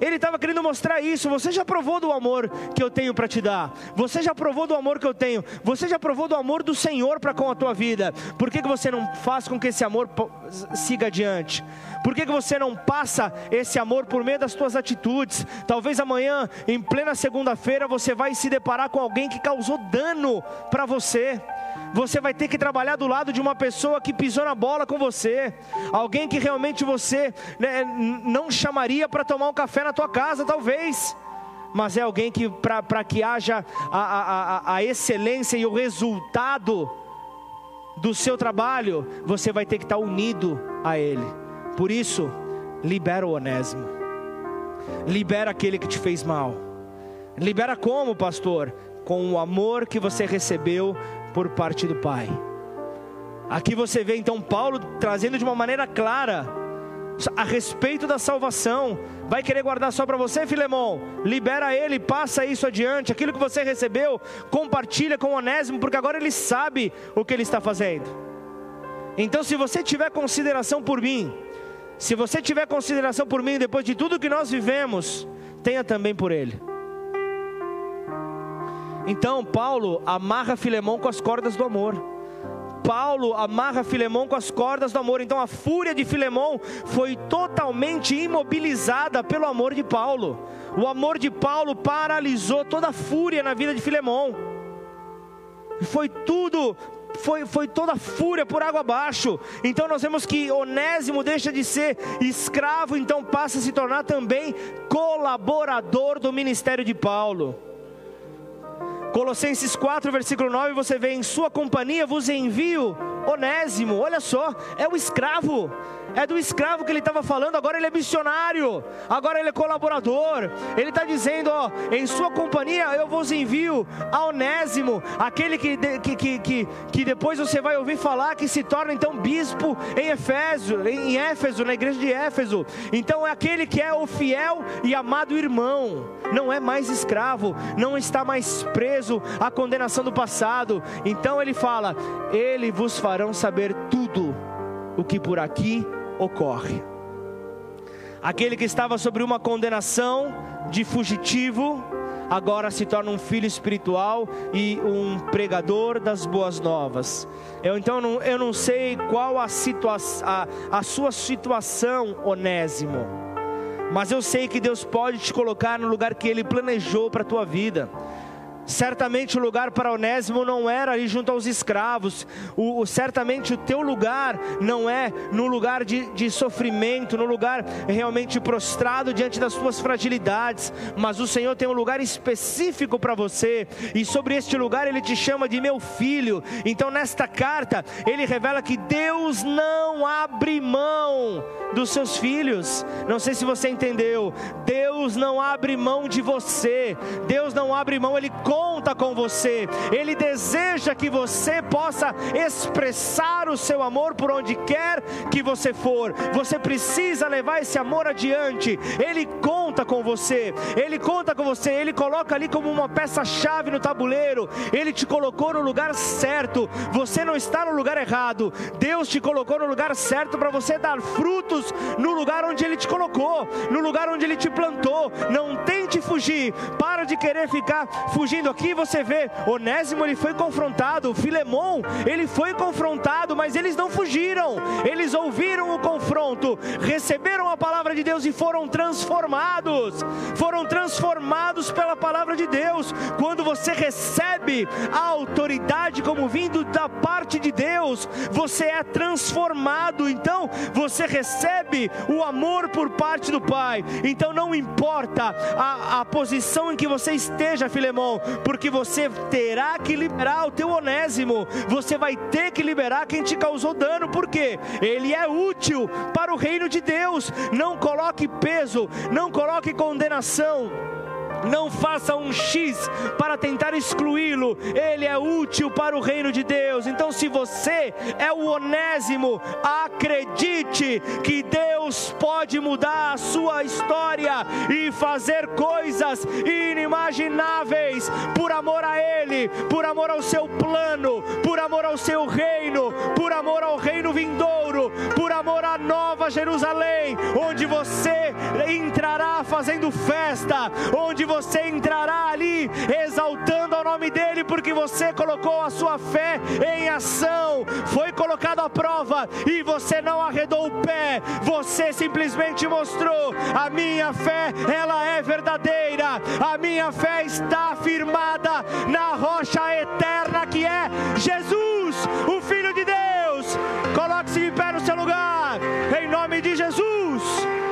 [SPEAKER 1] Ele estava querendo mostrar isso. Você já provou do amor que eu tenho para te dar. Você já provou do amor que eu tenho. Você já provou do amor do Senhor para com a tua vida. Por que, que você não faz com que esse amor siga adiante? Por que, que você não passa esse amor por meio das tuas atitudes? Talvez amanhã, em plena segunda-feira, você vai se deparar com alguém que causou dano para você. Você vai ter que trabalhar do lado de uma pessoa que pisou na bola com você, alguém que realmente você né, não chamaria para tomar um café na tua casa, talvez mas é alguém que, para que haja a, a, a, excelência e o resultado do seu trabalho, você vai ter que estar unido a Ele. Por isso, libera o onésimo, libera aquele que te fez mal. Libera como, pastor? Com o amor que você recebeu por parte do Pai. Aqui você vê então Paulo trazendo de uma maneira clara a respeito da salvação. Vai querer guardar só para você, Filemão? Libera ele, passa isso adiante. Aquilo que você recebeu, compartilha com o Onésimo, porque agora ele sabe o que ele está fazendo. Então, se você tiver consideração por mim, se você tiver consideração por mim, depois de tudo que nós vivemos, tenha também por ele. Então Paulo amarra Filemão com as cordas do amor. Paulo amarra Filemão com as cordas do amor. Então a fúria de Filemão foi totalmente imobilizada pelo amor de Paulo. O amor de Paulo paralisou toda a fúria na vida de Filemão. Foi tudo, foi, foi toda a fúria por água abaixo. Então nós vemos que Onésimo deixa de ser escravo, então passa a se tornar também colaborador do ministério de Paulo. Colossenses 4, versículo 9, você vê: Em sua companhia vos envio Onésimo, olha só, é o escravo é do escravo que ele estava falando, agora ele é missionário, agora ele é colaborador. Ele está dizendo: ó, em sua companhia eu vos envio a Onésimo, aquele que, que, que, que, que depois você vai ouvir falar que se torna então bispo em Éfeso, em Éfeso, na igreja de Éfeso. Então é aquele que é o fiel e amado irmão, não é mais escravo, não está mais preso à condenação do passado. Então ele fala: Ele vos farão saber tudo o que por aqui ocorre. Aquele que estava sobre uma condenação de fugitivo, agora se torna um filho espiritual e um pregador das boas novas. Eu então não, eu não sei qual a, situa a, a sua situação, Onésimo, mas eu sei que Deus pode te colocar no lugar que Ele planejou para a tua vida. Certamente o lugar para Onésimo não era ali junto aos escravos. O, o, certamente o teu lugar não é no lugar de, de sofrimento, no lugar realmente prostrado diante das tuas fragilidades. Mas o Senhor tem um lugar específico para você. E sobre este lugar Ele te chama de meu filho. Então nesta carta Ele revela que Deus não abre mão dos seus filhos. Não sei se você entendeu. Deus não abre mão de você. Deus não abre mão, Ele conta com você. Ele deseja que você possa expressar o seu amor por onde quer que você for. Você precisa levar esse amor adiante. Ele conta com você. Ele conta com você. Ele coloca ali como uma peça-chave no tabuleiro. Ele te colocou no lugar certo. Você não está no lugar errado. Deus te colocou no lugar certo para você dar frutos no lugar onde Ele te colocou, no lugar onde Ele te plantou. Não tente fugir. Para de querer ficar fugindo aqui. Você vê, Onésimo ele foi confrontado, Filemão ele foi confrontado, mas eles não fugiram. Eles ouviram o confronto, receberam a palavra de Deus e foram transformados. Foram transformados pela palavra de Deus. Quando você recebe a autoridade como vindo da parte de Deus, você é transformado. Então, você recebe o amor por parte do Pai. Então, não importa a, a posição em que você esteja, Filemão, porque você terá que liberar o teu onésimo, você vai ter que liberar quem te causou dano, porque ele é útil para o reino de Deus. Não coloque peso, não coloque condenação não faça um X para tentar excluí-lo, ele é útil para o reino de Deus. Então, se você é o onésimo, acredite que Deus pode mudar a sua história e fazer coisas inimagináveis por amor a Ele, por amor ao seu plano, por amor ao seu reino, por amor ao reino vindouro, por amor à nova Jerusalém, onde você entrará fazendo festa, onde você entrará ali exaltando ao nome dEle, porque você colocou a sua fé em ação, foi colocado à prova e você não arredou o pé, você simplesmente mostrou: a minha fé, ela é verdadeira, a minha fé está firmada na rocha eterna que é Jesus, o Filho de Deus. Coloque-se de pé no seu lugar, em nome de Jesus.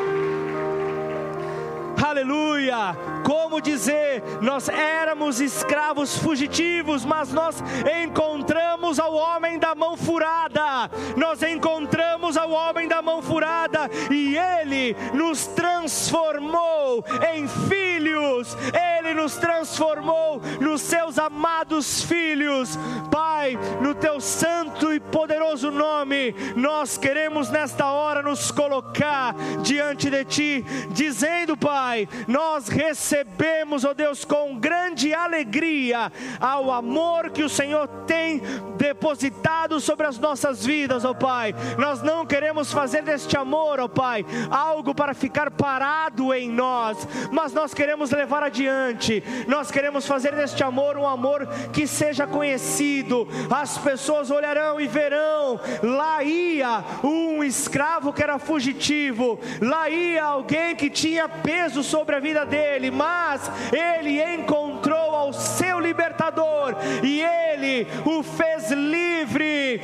[SPEAKER 1] Aleluia! Como dizer, nós éramos escravos fugitivos, mas nós encontramos ao homem da mão furada. Nós encontramos ao homem da mão furada e ele nos transformou em filhos. Ele nos transformou nos seus amados filhos. Pai, no teu santo e poderoso nome, nós queremos nesta hora nos colocar diante de ti, dizendo, Pai, nós recebemos, ó oh Deus, com grande alegria ao amor que o Senhor tem depositado sobre as nossas vidas, ó oh Pai. Nós não queremos fazer deste amor, ó oh Pai, algo para ficar parado em nós, mas nós queremos levar adiante. Nós queremos fazer deste amor um amor que seja conhecido. As pessoas olharão e verão. Lá ia um escravo que era fugitivo, lá ia alguém que tinha peso sobre a vida dele, mas ele encontrou ao seu libertador e ele o fez livre.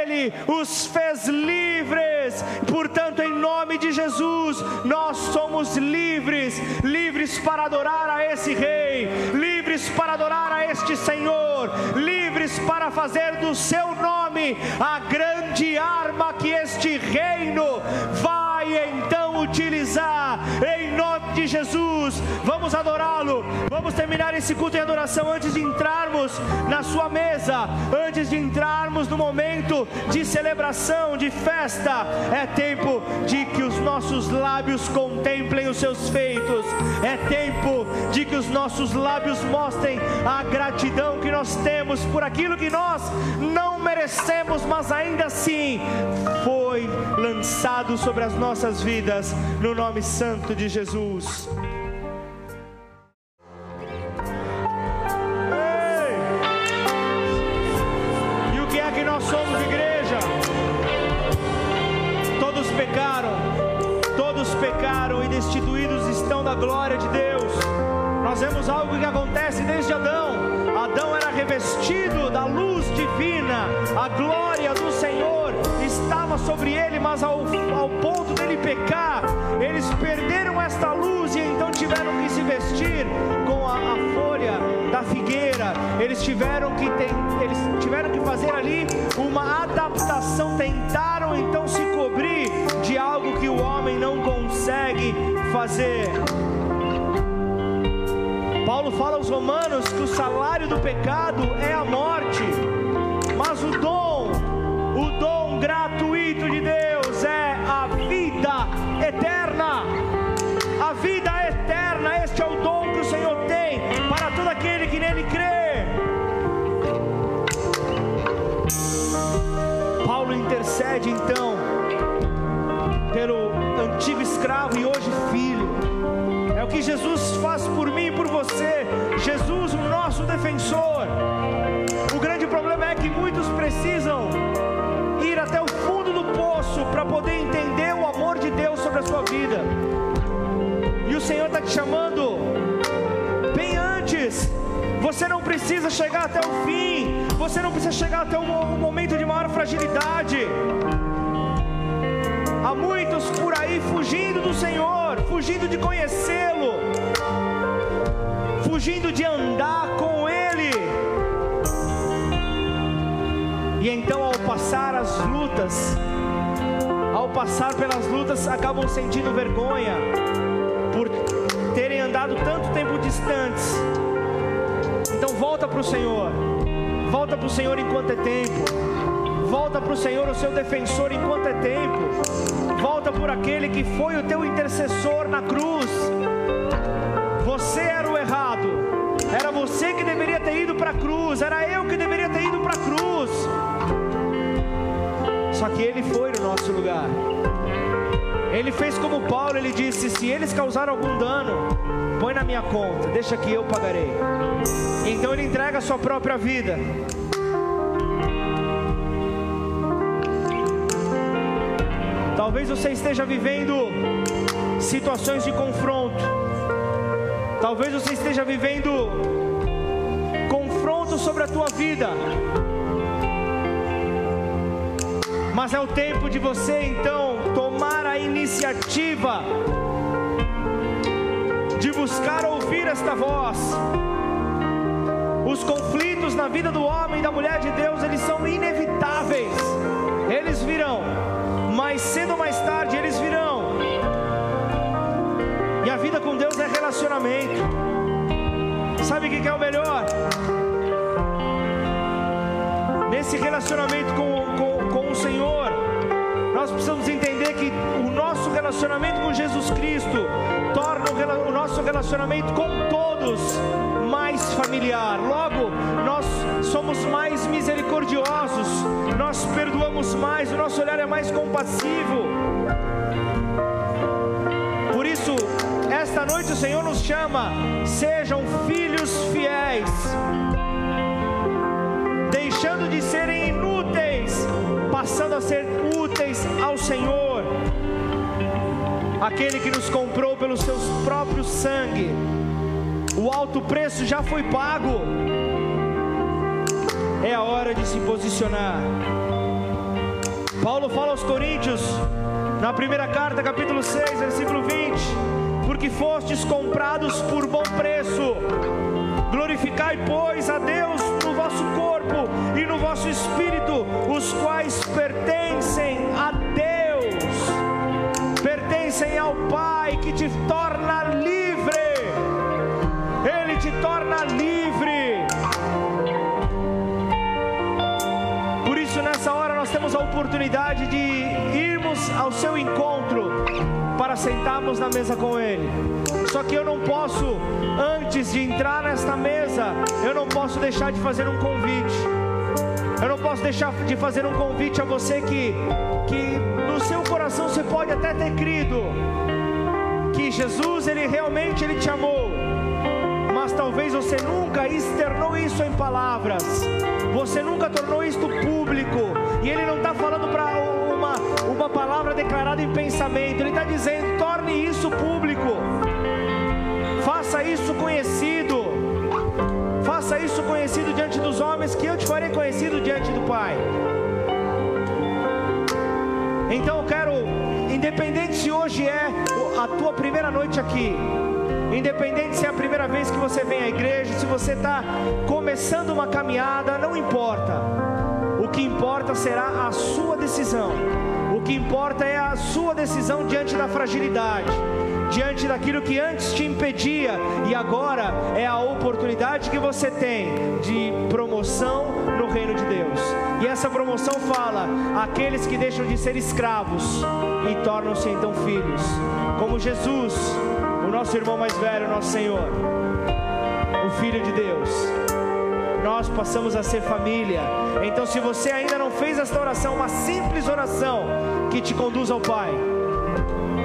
[SPEAKER 1] Ele os fez livres. Portanto, em nome de Jesus, nós somos livres, livres para adorar a esse rei, livres para adorar a este Senhor, livres para fazer do seu nome a grande arma que este reino vai então utilizar em nome de Jesus. Vamos adorá-lo. Vamos terminar esse culto de adoração antes de entrarmos na sua mesa, antes de entrarmos no momento de celebração, de festa. É tempo de que os nossos lábios contemplem os seus feitos. É tempo de que os nossos lábios mostrem a gratidão que nós temos por aquilo que nós não merecemos, mas ainda assim foi lançado sobre as nossas vidas, no nome santo de Jesus. E o que é que nós somos, igreja? Todos pecaram, todos pecaram e destituídos estão da glória de Deus. Nós vemos algo que acontece desde Adão. Adão era revestido da luz divina, a glória do Senhor estava sobre ele, mas ao, ao ponto dele pecar, eles perderam esta luz e então tiveram que se vestir com a, a folha da figueira. Eles tiveram que eles tiveram que fazer ali uma adaptação, tentaram então se cobrir de algo que o homem não consegue fazer. Paulo fala aos Romanos que o salário do pecado é a morte, escravo e hoje filho é o que Jesus faz por mim e por você. Jesus, o nosso defensor. O grande problema é que muitos precisam ir até o fundo do poço para poder entender o amor de Deus sobre a sua vida. E o Senhor está te chamando bem antes. Você não precisa chegar até o fim. Você não precisa chegar até o momento de maior fragilidade. Há muitos por aí fugindo do Senhor, fugindo de conhecê-lo, fugindo de andar com Ele. E então, ao passar as lutas, ao passar pelas lutas, acabam sentindo vergonha por terem andado tanto tempo distantes. Então, volta para o Senhor, volta para o Senhor enquanto é tempo. Volta para o Senhor, o seu defensor, enquanto é tempo. Volta por aquele que foi o teu intercessor na cruz. Você era o errado. Era você que deveria ter ido para a cruz. Era eu que deveria ter ido para a cruz. Só que ele foi no nosso lugar. Ele fez como Paulo, ele disse: Se eles causaram algum dano, põe na minha conta, deixa que eu pagarei. Então ele entrega a sua própria vida. Talvez você esteja vivendo situações de confronto. Talvez você esteja vivendo confronto sobre a tua vida. Mas é o tempo de você então tomar a iniciativa de buscar ouvir esta voz. Os conflitos na vida do homem e da mulher de Deus, eles são inevitáveis. Eles virão mais cedo Sabe o que é o melhor? Nesse relacionamento com, com, com o Senhor, nós precisamos entender que o nosso relacionamento com Jesus Cristo torna o nosso relacionamento com todos mais familiar. Logo, nós somos mais misericordiosos, nós perdoamos mais, o nosso olhar é mais compassivo. Esta noite o Senhor nos chama, sejam filhos fiéis, deixando de serem inúteis, passando a ser úteis ao Senhor, aquele que nos comprou pelos seus próprios sangue. O alto preço já foi pago. É a hora de se posicionar. Paulo fala aos Coríntios, na primeira carta, capítulo 6, versículo 20: Porque fostes comprados por bom preço, glorificai, pois, a Deus no vosso corpo e no vosso espírito, os quais pertencem a Deus, pertencem ao Pai que te torna livre, Ele te torna livre. Por isso, nessa hora, nós temos a oportunidade de irmos ao seu encontro para sentarmos na mesa com Ele. Só que eu não posso, antes de entrar nesta mesa, eu não posso deixar de fazer um convite. Eu não posso deixar de fazer um convite a você que, que no seu coração você pode até ter crido que Jesus ele realmente ele te amou, mas talvez você nunca externou isso em palavras, você nunca tornou isto público, e Ele não está falando para declarada em pensamento, Ele está dizendo: torne isso público. Faça isso conhecido. Faça isso conhecido diante dos homens, que eu te farei conhecido diante do Pai. Então eu quero, independente se hoje é a tua primeira noite aqui, independente se é a primeira vez que você vem à igreja, se você está começando uma caminhada, não importa. O que importa será a sua decisão. O que importa é a sua decisão diante da fragilidade, diante daquilo que antes te impedia e agora é a oportunidade que você tem de promoção no reino de Deus. E essa promoção fala: aqueles que deixam de ser escravos e tornam-se então filhos, como Jesus, o nosso irmão mais velho, nosso Senhor, o Filho de Deus. Nós passamos a ser família. Então, se você ainda não fez esta oração, uma simples oração que te conduz ao Pai.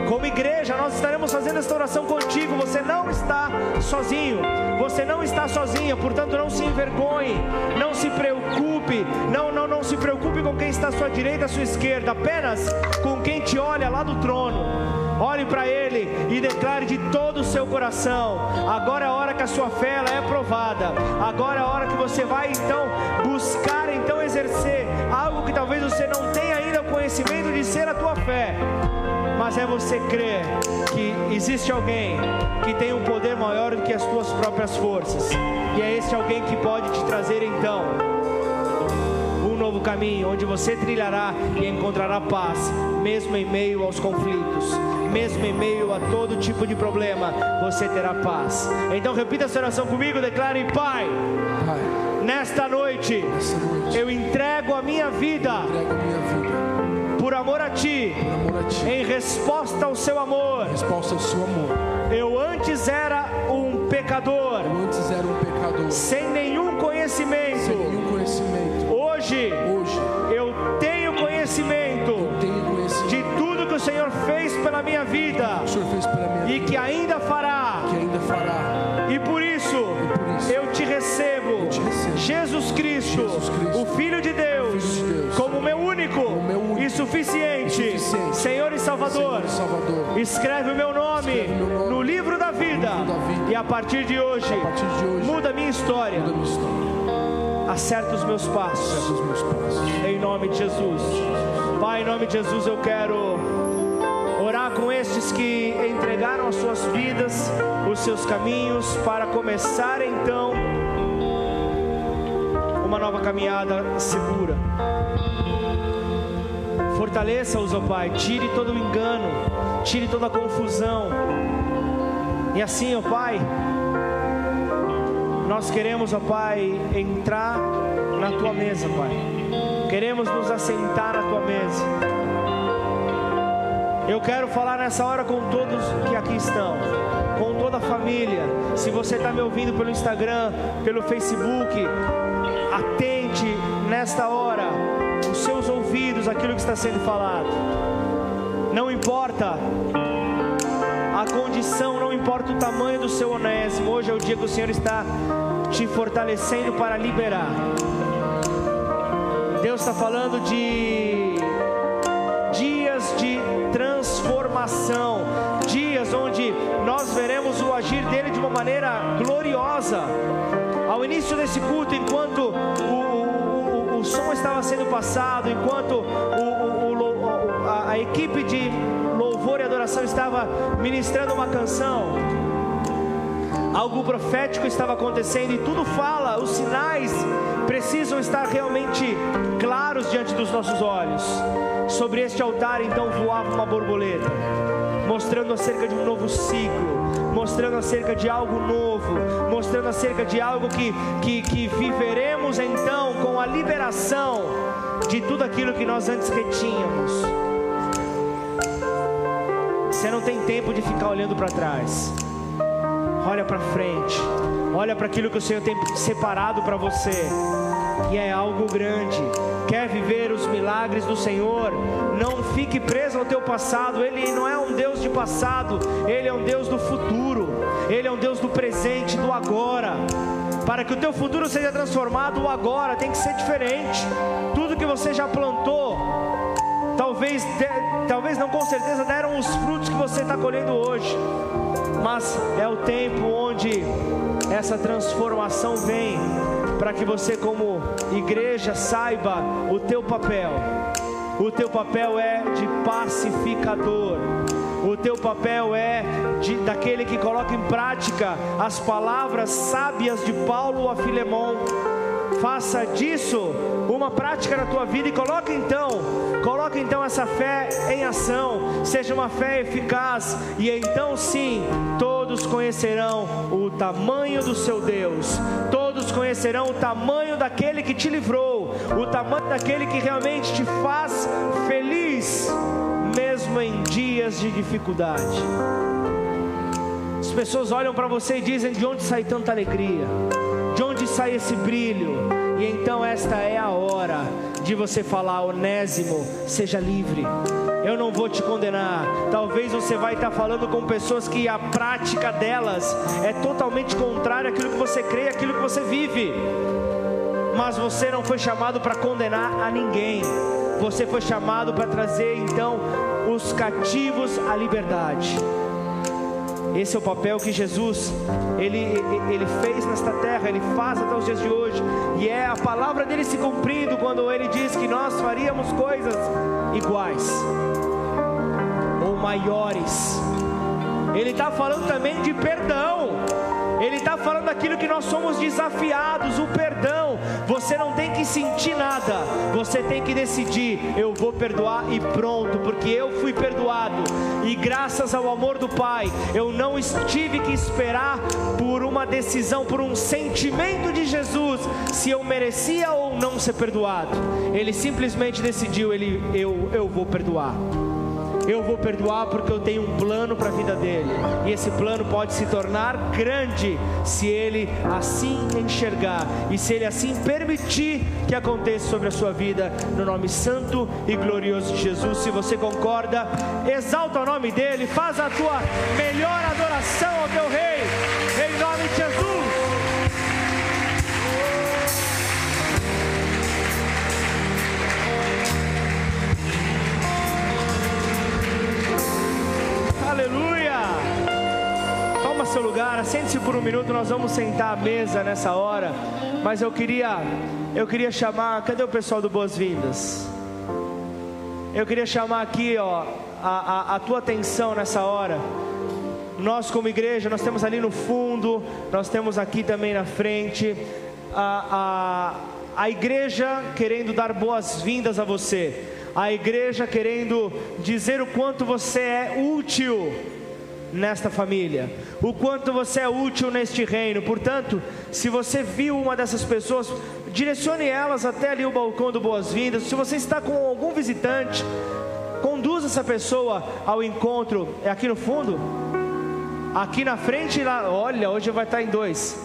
[SPEAKER 1] Como igreja, nós estaremos fazendo esta oração contigo. Você não está sozinho, você não está sozinha, portanto, não se envergonhe, não se preocupe, não, não, não se preocupe com quem está à sua direita, à sua esquerda, apenas com quem te olha lá do trono. Olhe para Ele e declare de todo o seu coração. Agora é a hora que a sua fé é provada. Agora é a hora que você vai então buscar, então exercer algo que talvez você não tenha ainda conhecimento de ser a tua fé mas é você crer que existe alguém que tem um poder maior do que as tuas próprias forças, e é esse alguém que pode te trazer então um novo caminho, onde você trilhará e encontrará paz, mesmo em meio aos conflitos, mesmo em meio a todo tipo de problema, você terá paz. Então repita essa oração comigo, declare: Pai, Pai nesta, noite, nesta noite, eu entrego a minha vida. Por amor a ti, amor a ti. em resposta ao seu amor.
[SPEAKER 2] Resposta ao seu amor.
[SPEAKER 1] Eu antes era um pecador.
[SPEAKER 2] Eu antes era um pecador.
[SPEAKER 1] Sem nenhum conhecimento.
[SPEAKER 2] Sem nenhum conhecimento.
[SPEAKER 1] Hoje,
[SPEAKER 2] hoje
[SPEAKER 1] pela minha vida.
[SPEAKER 2] Minha
[SPEAKER 1] e
[SPEAKER 2] vida.
[SPEAKER 1] que ainda fará.
[SPEAKER 2] Que ainda fará.
[SPEAKER 1] E por isso,
[SPEAKER 2] e por isso
[SPEAKER 1] eu, te recebo,
[SPEAKER 2] eu te recebo.
[SPEAKER 1] Jesus Cristo,
[SPEAKER 2] Jesus Cristo
[SPEAKER 1] o Filho de Deus,
[SPEAKER 2] Filho de Deus
[SPEAKER 1] como meu único,
[SPEAKER 2] meu único
[SPEAKER 1] e suficiente,
[SPEAKER 2] e suficiente
[SPEAKER 1] Senhor e Salvador.
[SPEAKER 2] Senhor Salvador.
[SPEAKER 1] Escreve o meu nome,
[SPEAKER 2] meu nome
[SPEAKER 1] no livro da vida,
[SPEAKER 2] livro da vida.
[SPEAKER 1] e a partir de hoje,
[SPEAKER 2] partir de hoje
[SPEAKER 1] muda minha história.
[SPEAKER 2] Muda minha história.
[SPEAKER 1] Acerta os meus passos.
[SPEAKER 2] Acerta os meus passos.
[SPEAKER 1] Em nome de Jesus. Pai, em nome de Jesus, eu quero orar com estes que entregaram as suas vidas, os seus caminhos, para começar então uma nova caminhada segura. Fortaleça-os, ó Pai, tire todo o engano, tire toda a confusão. E assim, ó Pai, nós queremos, ó Pai, entrar na tua mesa, Pai. Queremos nos assentar na tua mesa. Eu quero falar nessa hora com todos que aqui estão, com toda a família. Se você está me ouvindo pelo Instagram, pelo Facebook, atente nesta hora os seus ouvidos aquilo que está sendo falado. Não importa a condição, não importa o tamanho do seu onésimo. Hoje é o dia que o Senhor está te fortalecendo para liberar. Deus está falando de agir dele de uma maneira gloriosa. Ao início desse culto, enquanto o, o, o, o som estava sendo passado, enquanto a, a equipe de louvor e adoração estava ministrando uma canção, algo profético estava acontecendo e tudo fala, os sinais precisam estar realmente claros diante dos nossos olhos. Sobre este altar então voava uma borboleta, mostrando acerca de um novo ciclo, mostrando acerca de algo novo, mostrando acerca de algo que, que, que viveremos então com a liberação de tudo aquilo que nós antes retínhamos. Você não tem tempo de ficar olhando para trás. Olha para frente. Olha para aquilo que o Senhor tem separado para você. E é algo grande. Quer viver os milagres do Senhor? Não fique preso ao teu passado. Ele não é um Deus de passado, ele é um Deus do futuro. Ele é um Deus do presente, do agora. Para que o teu futuro seja transformado, o agora tem que ser diferente. Tudo que você já plantou, talvez, de, talvez não com certeza deram os frutos que você está colhendo hoje. mas é o tempo onde essa transformação vem para que você como igreja saiba o teu papel. O teu papel é de pacificador. O teu papel é de, daquele que coloca em prática as palavras sábias de Paulo a Filemão. Faça disso uma prática na tua vida e coloque então, coloque então essa fé em ação, seja uma fé eficaz e então sim, todos conhecerão o tamanho do seu Deus. Todos conhecerão o tamanho daquele que te livrou, o tamanho daquele que realmente te faz feliz mesmo em dias de dificuldade. As pessoas olham para você e dizem: de onde sai tanta alegria? De onde sai esse brilho? E então esta é a hora de você falar, Onésimo, seja livre. Eu não vou te condenar. Talvez você vai estar falando com pessoas que a prática delas é totalmente contrária àquilo que você crê, àquilo que você vive. Mas você não foi chamado para condenar a ninguém. Você foi chamado para trazer então os cativos à liberdade. Esse é o papel que Jesus ele, ele fez nesta terra, ele faz até os dias de hoje, e é a palavra dele se cumprindo quando ele diz que nós faríamos coisas iguais ou maiores. Ele está falando também de perdão. Ele está falando daquilo que nós somos desafiados, o perdão. Você não tem que sentir nada, você tem que decidir: eu vou perdoar e pronto, porque eu fui perdoado. E graças ao amor do Pai, eu não tive que esperar por uma decisão, por um sentimento de Jesus, se eu merecia ou não ser perdoado. Ele simplesmente decidiu: ele, eu, eu vou perdoar. Eu vou perdoar porque eu tenho um plano para a vida dele. E esse plano pode se tornar grande se ele assim enxergar e se ele assim permitir que aconteça sobre a sua vida, no nome santo e glorioso de Jesus. Se você concorda, exalta o nome dele, faz a tua melhor adoração ao teu rei, em nome de Jesus. Aleluia! Toma seu lugar, sente-se por um minuto, nós vamos sentar à mesa nessa hora. Mas eu queria, eu queria chamar, cadê o pessoal do Boas-Vindas? Eu queria chamar aqui, ó, a, a, a tua atenção nessa hora. Nós como igreja, nós temos ali no fundo, nós temos aqui também na frente, a, a, a igreja querendo dar boas-vindas a você a igreja querendo dizer o quanto você é útil nesta família, o quanto você é útil neste reino. Portanto, se você viu uma dessas pessoas, direcione elas até ali o balcão do Boas-Vindas. Se você está com algum visitante, conduza essa pessoa ao encontro. É aqui no fundo? Aqui na frente, lá, olha, hoje vai estar em dois.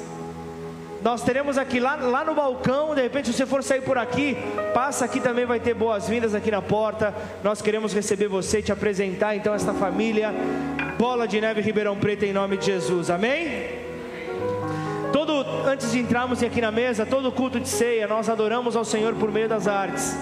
[SPEAKER 1] Nós teremos aqui lá, lá no balcão, de repente, se você for sair por aqui, passa aqui também, vai ter boas-vindas aqui na porta. Nós queremos receber você te apresentar então esta família. Bola de Neve Ribeirão Preto em nome de Jesus. Amém? Todo antes de entrarmos aqui na mesa, todo culto de ceia, nós adoramos ao Senhor por meio das artes.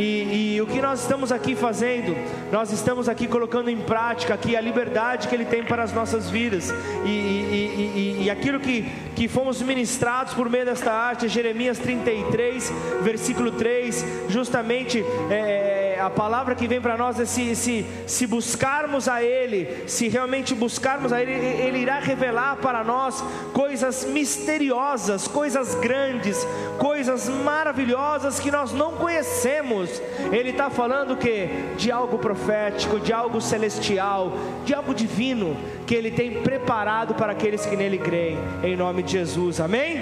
[SPEAKER 1] E, e, o que nós estamos aqui fazendo, nós estamos aqui colocando em prática aqui a liberdade que Ele tem para as nossas vidas. E, e, e aquilo que, que fomos ministrados por meio desta arte, Jeremias 33, versículo 3, justamente é, a palavra que vem para nós é se, se, se buscarmos a Ele, se realmente buscarmos a Ele, Ele irá revelar para nós coisas misteriosas, coisas grandes, coisas maravilhosas que nós não conhecemos ele está falando que de algo profético, de algo celestial, de algo divino que ele tem preparado para aqueles que nele creem, em nome de Jesus. Amém?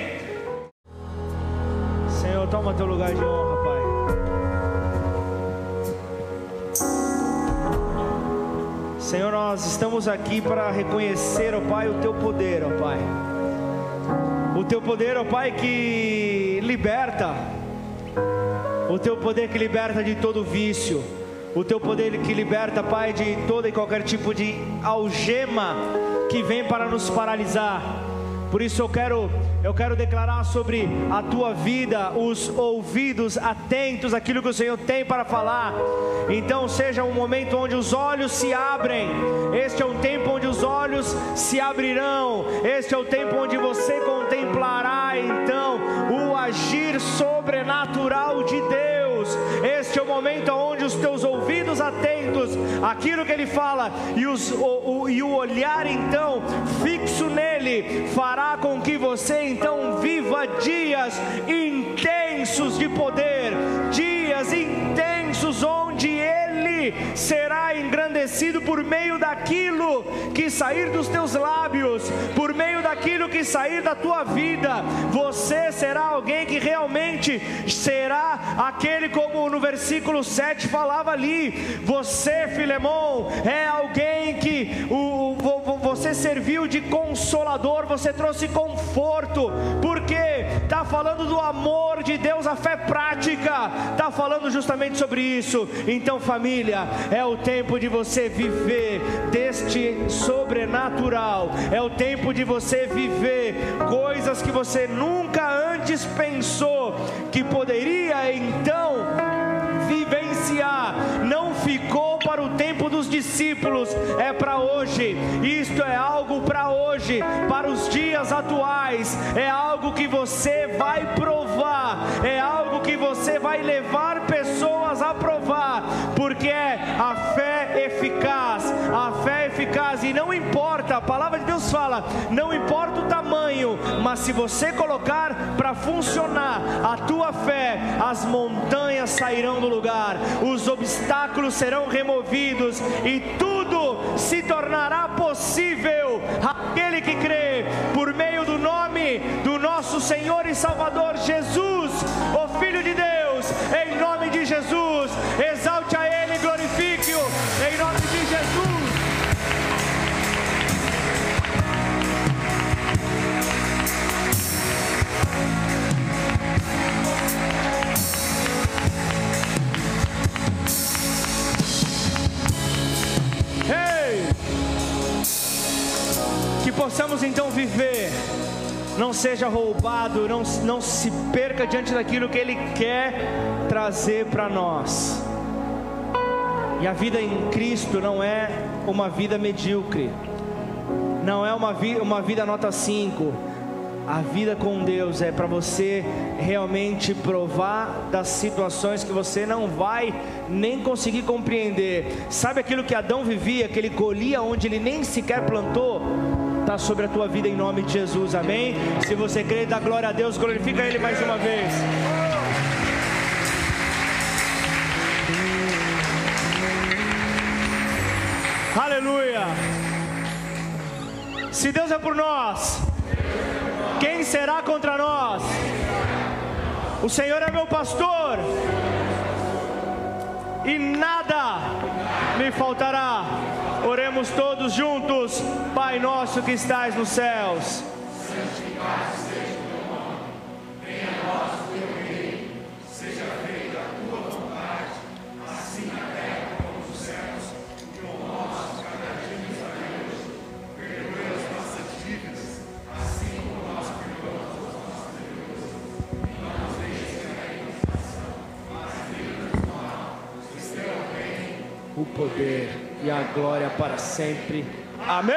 [SPEAKER 1] Senhor, toma teu lugar de honra, Pai. Senhor, nós estamos aqui para reconhecer, ó Pai, o teu poder, ó Pai. O teu poder, ó Pai, que liberta o teu poder que liberta de todo vício, o teu poder que liberta, Pai, de todo e qualquer tipo de algema que vem para nos paralisar. Por isso eu quero, eu quero declarar sobre a tua vida os ouvidos atentos àquilo que o Senhor tem para falar. Então seja um momento onde os olhos se abrem. Este é um tempo onde os olhos se abrirão. Este é o tempo onde você contemplará então o agir sobrenatural de Deus. Este é o momento onde os teus ouvidos atentos àquilo que ele fala e, os, o, o, e o olhar então fixo nele fará com que você então viva dias intensos de poder, será engrandecido por meio daquilo que sair dos teus lábios, por meio daquilo que sair da tua vida. Você será alguém que realmente será aquele, como no versículo 7 falava ali. Você, Filemão, é alguém que o, você serviu de consolador, você trouxe conforto, porque está falando do amor de Deus, a fé prática, está falando justamente sobre isso. Então, família, é o tempo de você viver deste sobrenatural, é o tempo de você viver coisas que você nunca antes pensou que poderia então vivenciar, não ficou para o tempo dos discípulos, é para hoje. Isto é algo para hoje, para os dias atuais, é algo que você vai provar, é algo que você vai levar pessoas a provar, porque é a fé eficaz, a fé eficaz, e não importa, a palavra de Deus fala, não importa o tamanho, mas se você colocar para funcionar a tua fé, as montanhas sairão do lugar, os obstáculos serão removidos e tudo se tornará possível aquele que crê por meio do nome do nosso Senhor e Salvador Jesus, o Filho de Deus, em nome de Jesus. Que possamos então viver, não seja roubado, não, não se perca diante daquilo que Ele quer trazer para nós. E a vida em Cristo não é uma vida medíocre, não é uma, vi, uma vida nota 5. A vida com Deus é para você realmente provar das situações que você não vai nem conseguir compreender. Sabe aquilo que Adão vivia, que ele colhia onde ele nem sequer plantou? Está sobre a tua vida em nome de Jesus, amém? Se você crê, dá glória a Deus, glorifica Ele mais uma vez. Aleluia. Se Deus é por nós, quem será contra nós? O Senhor é meu pastor, e nada me faltará. Oremos todos juntos, Pai nosso que estás nos céus. Santificado seja o teu nome, venha a nós poder e a glória para sempre. Amém.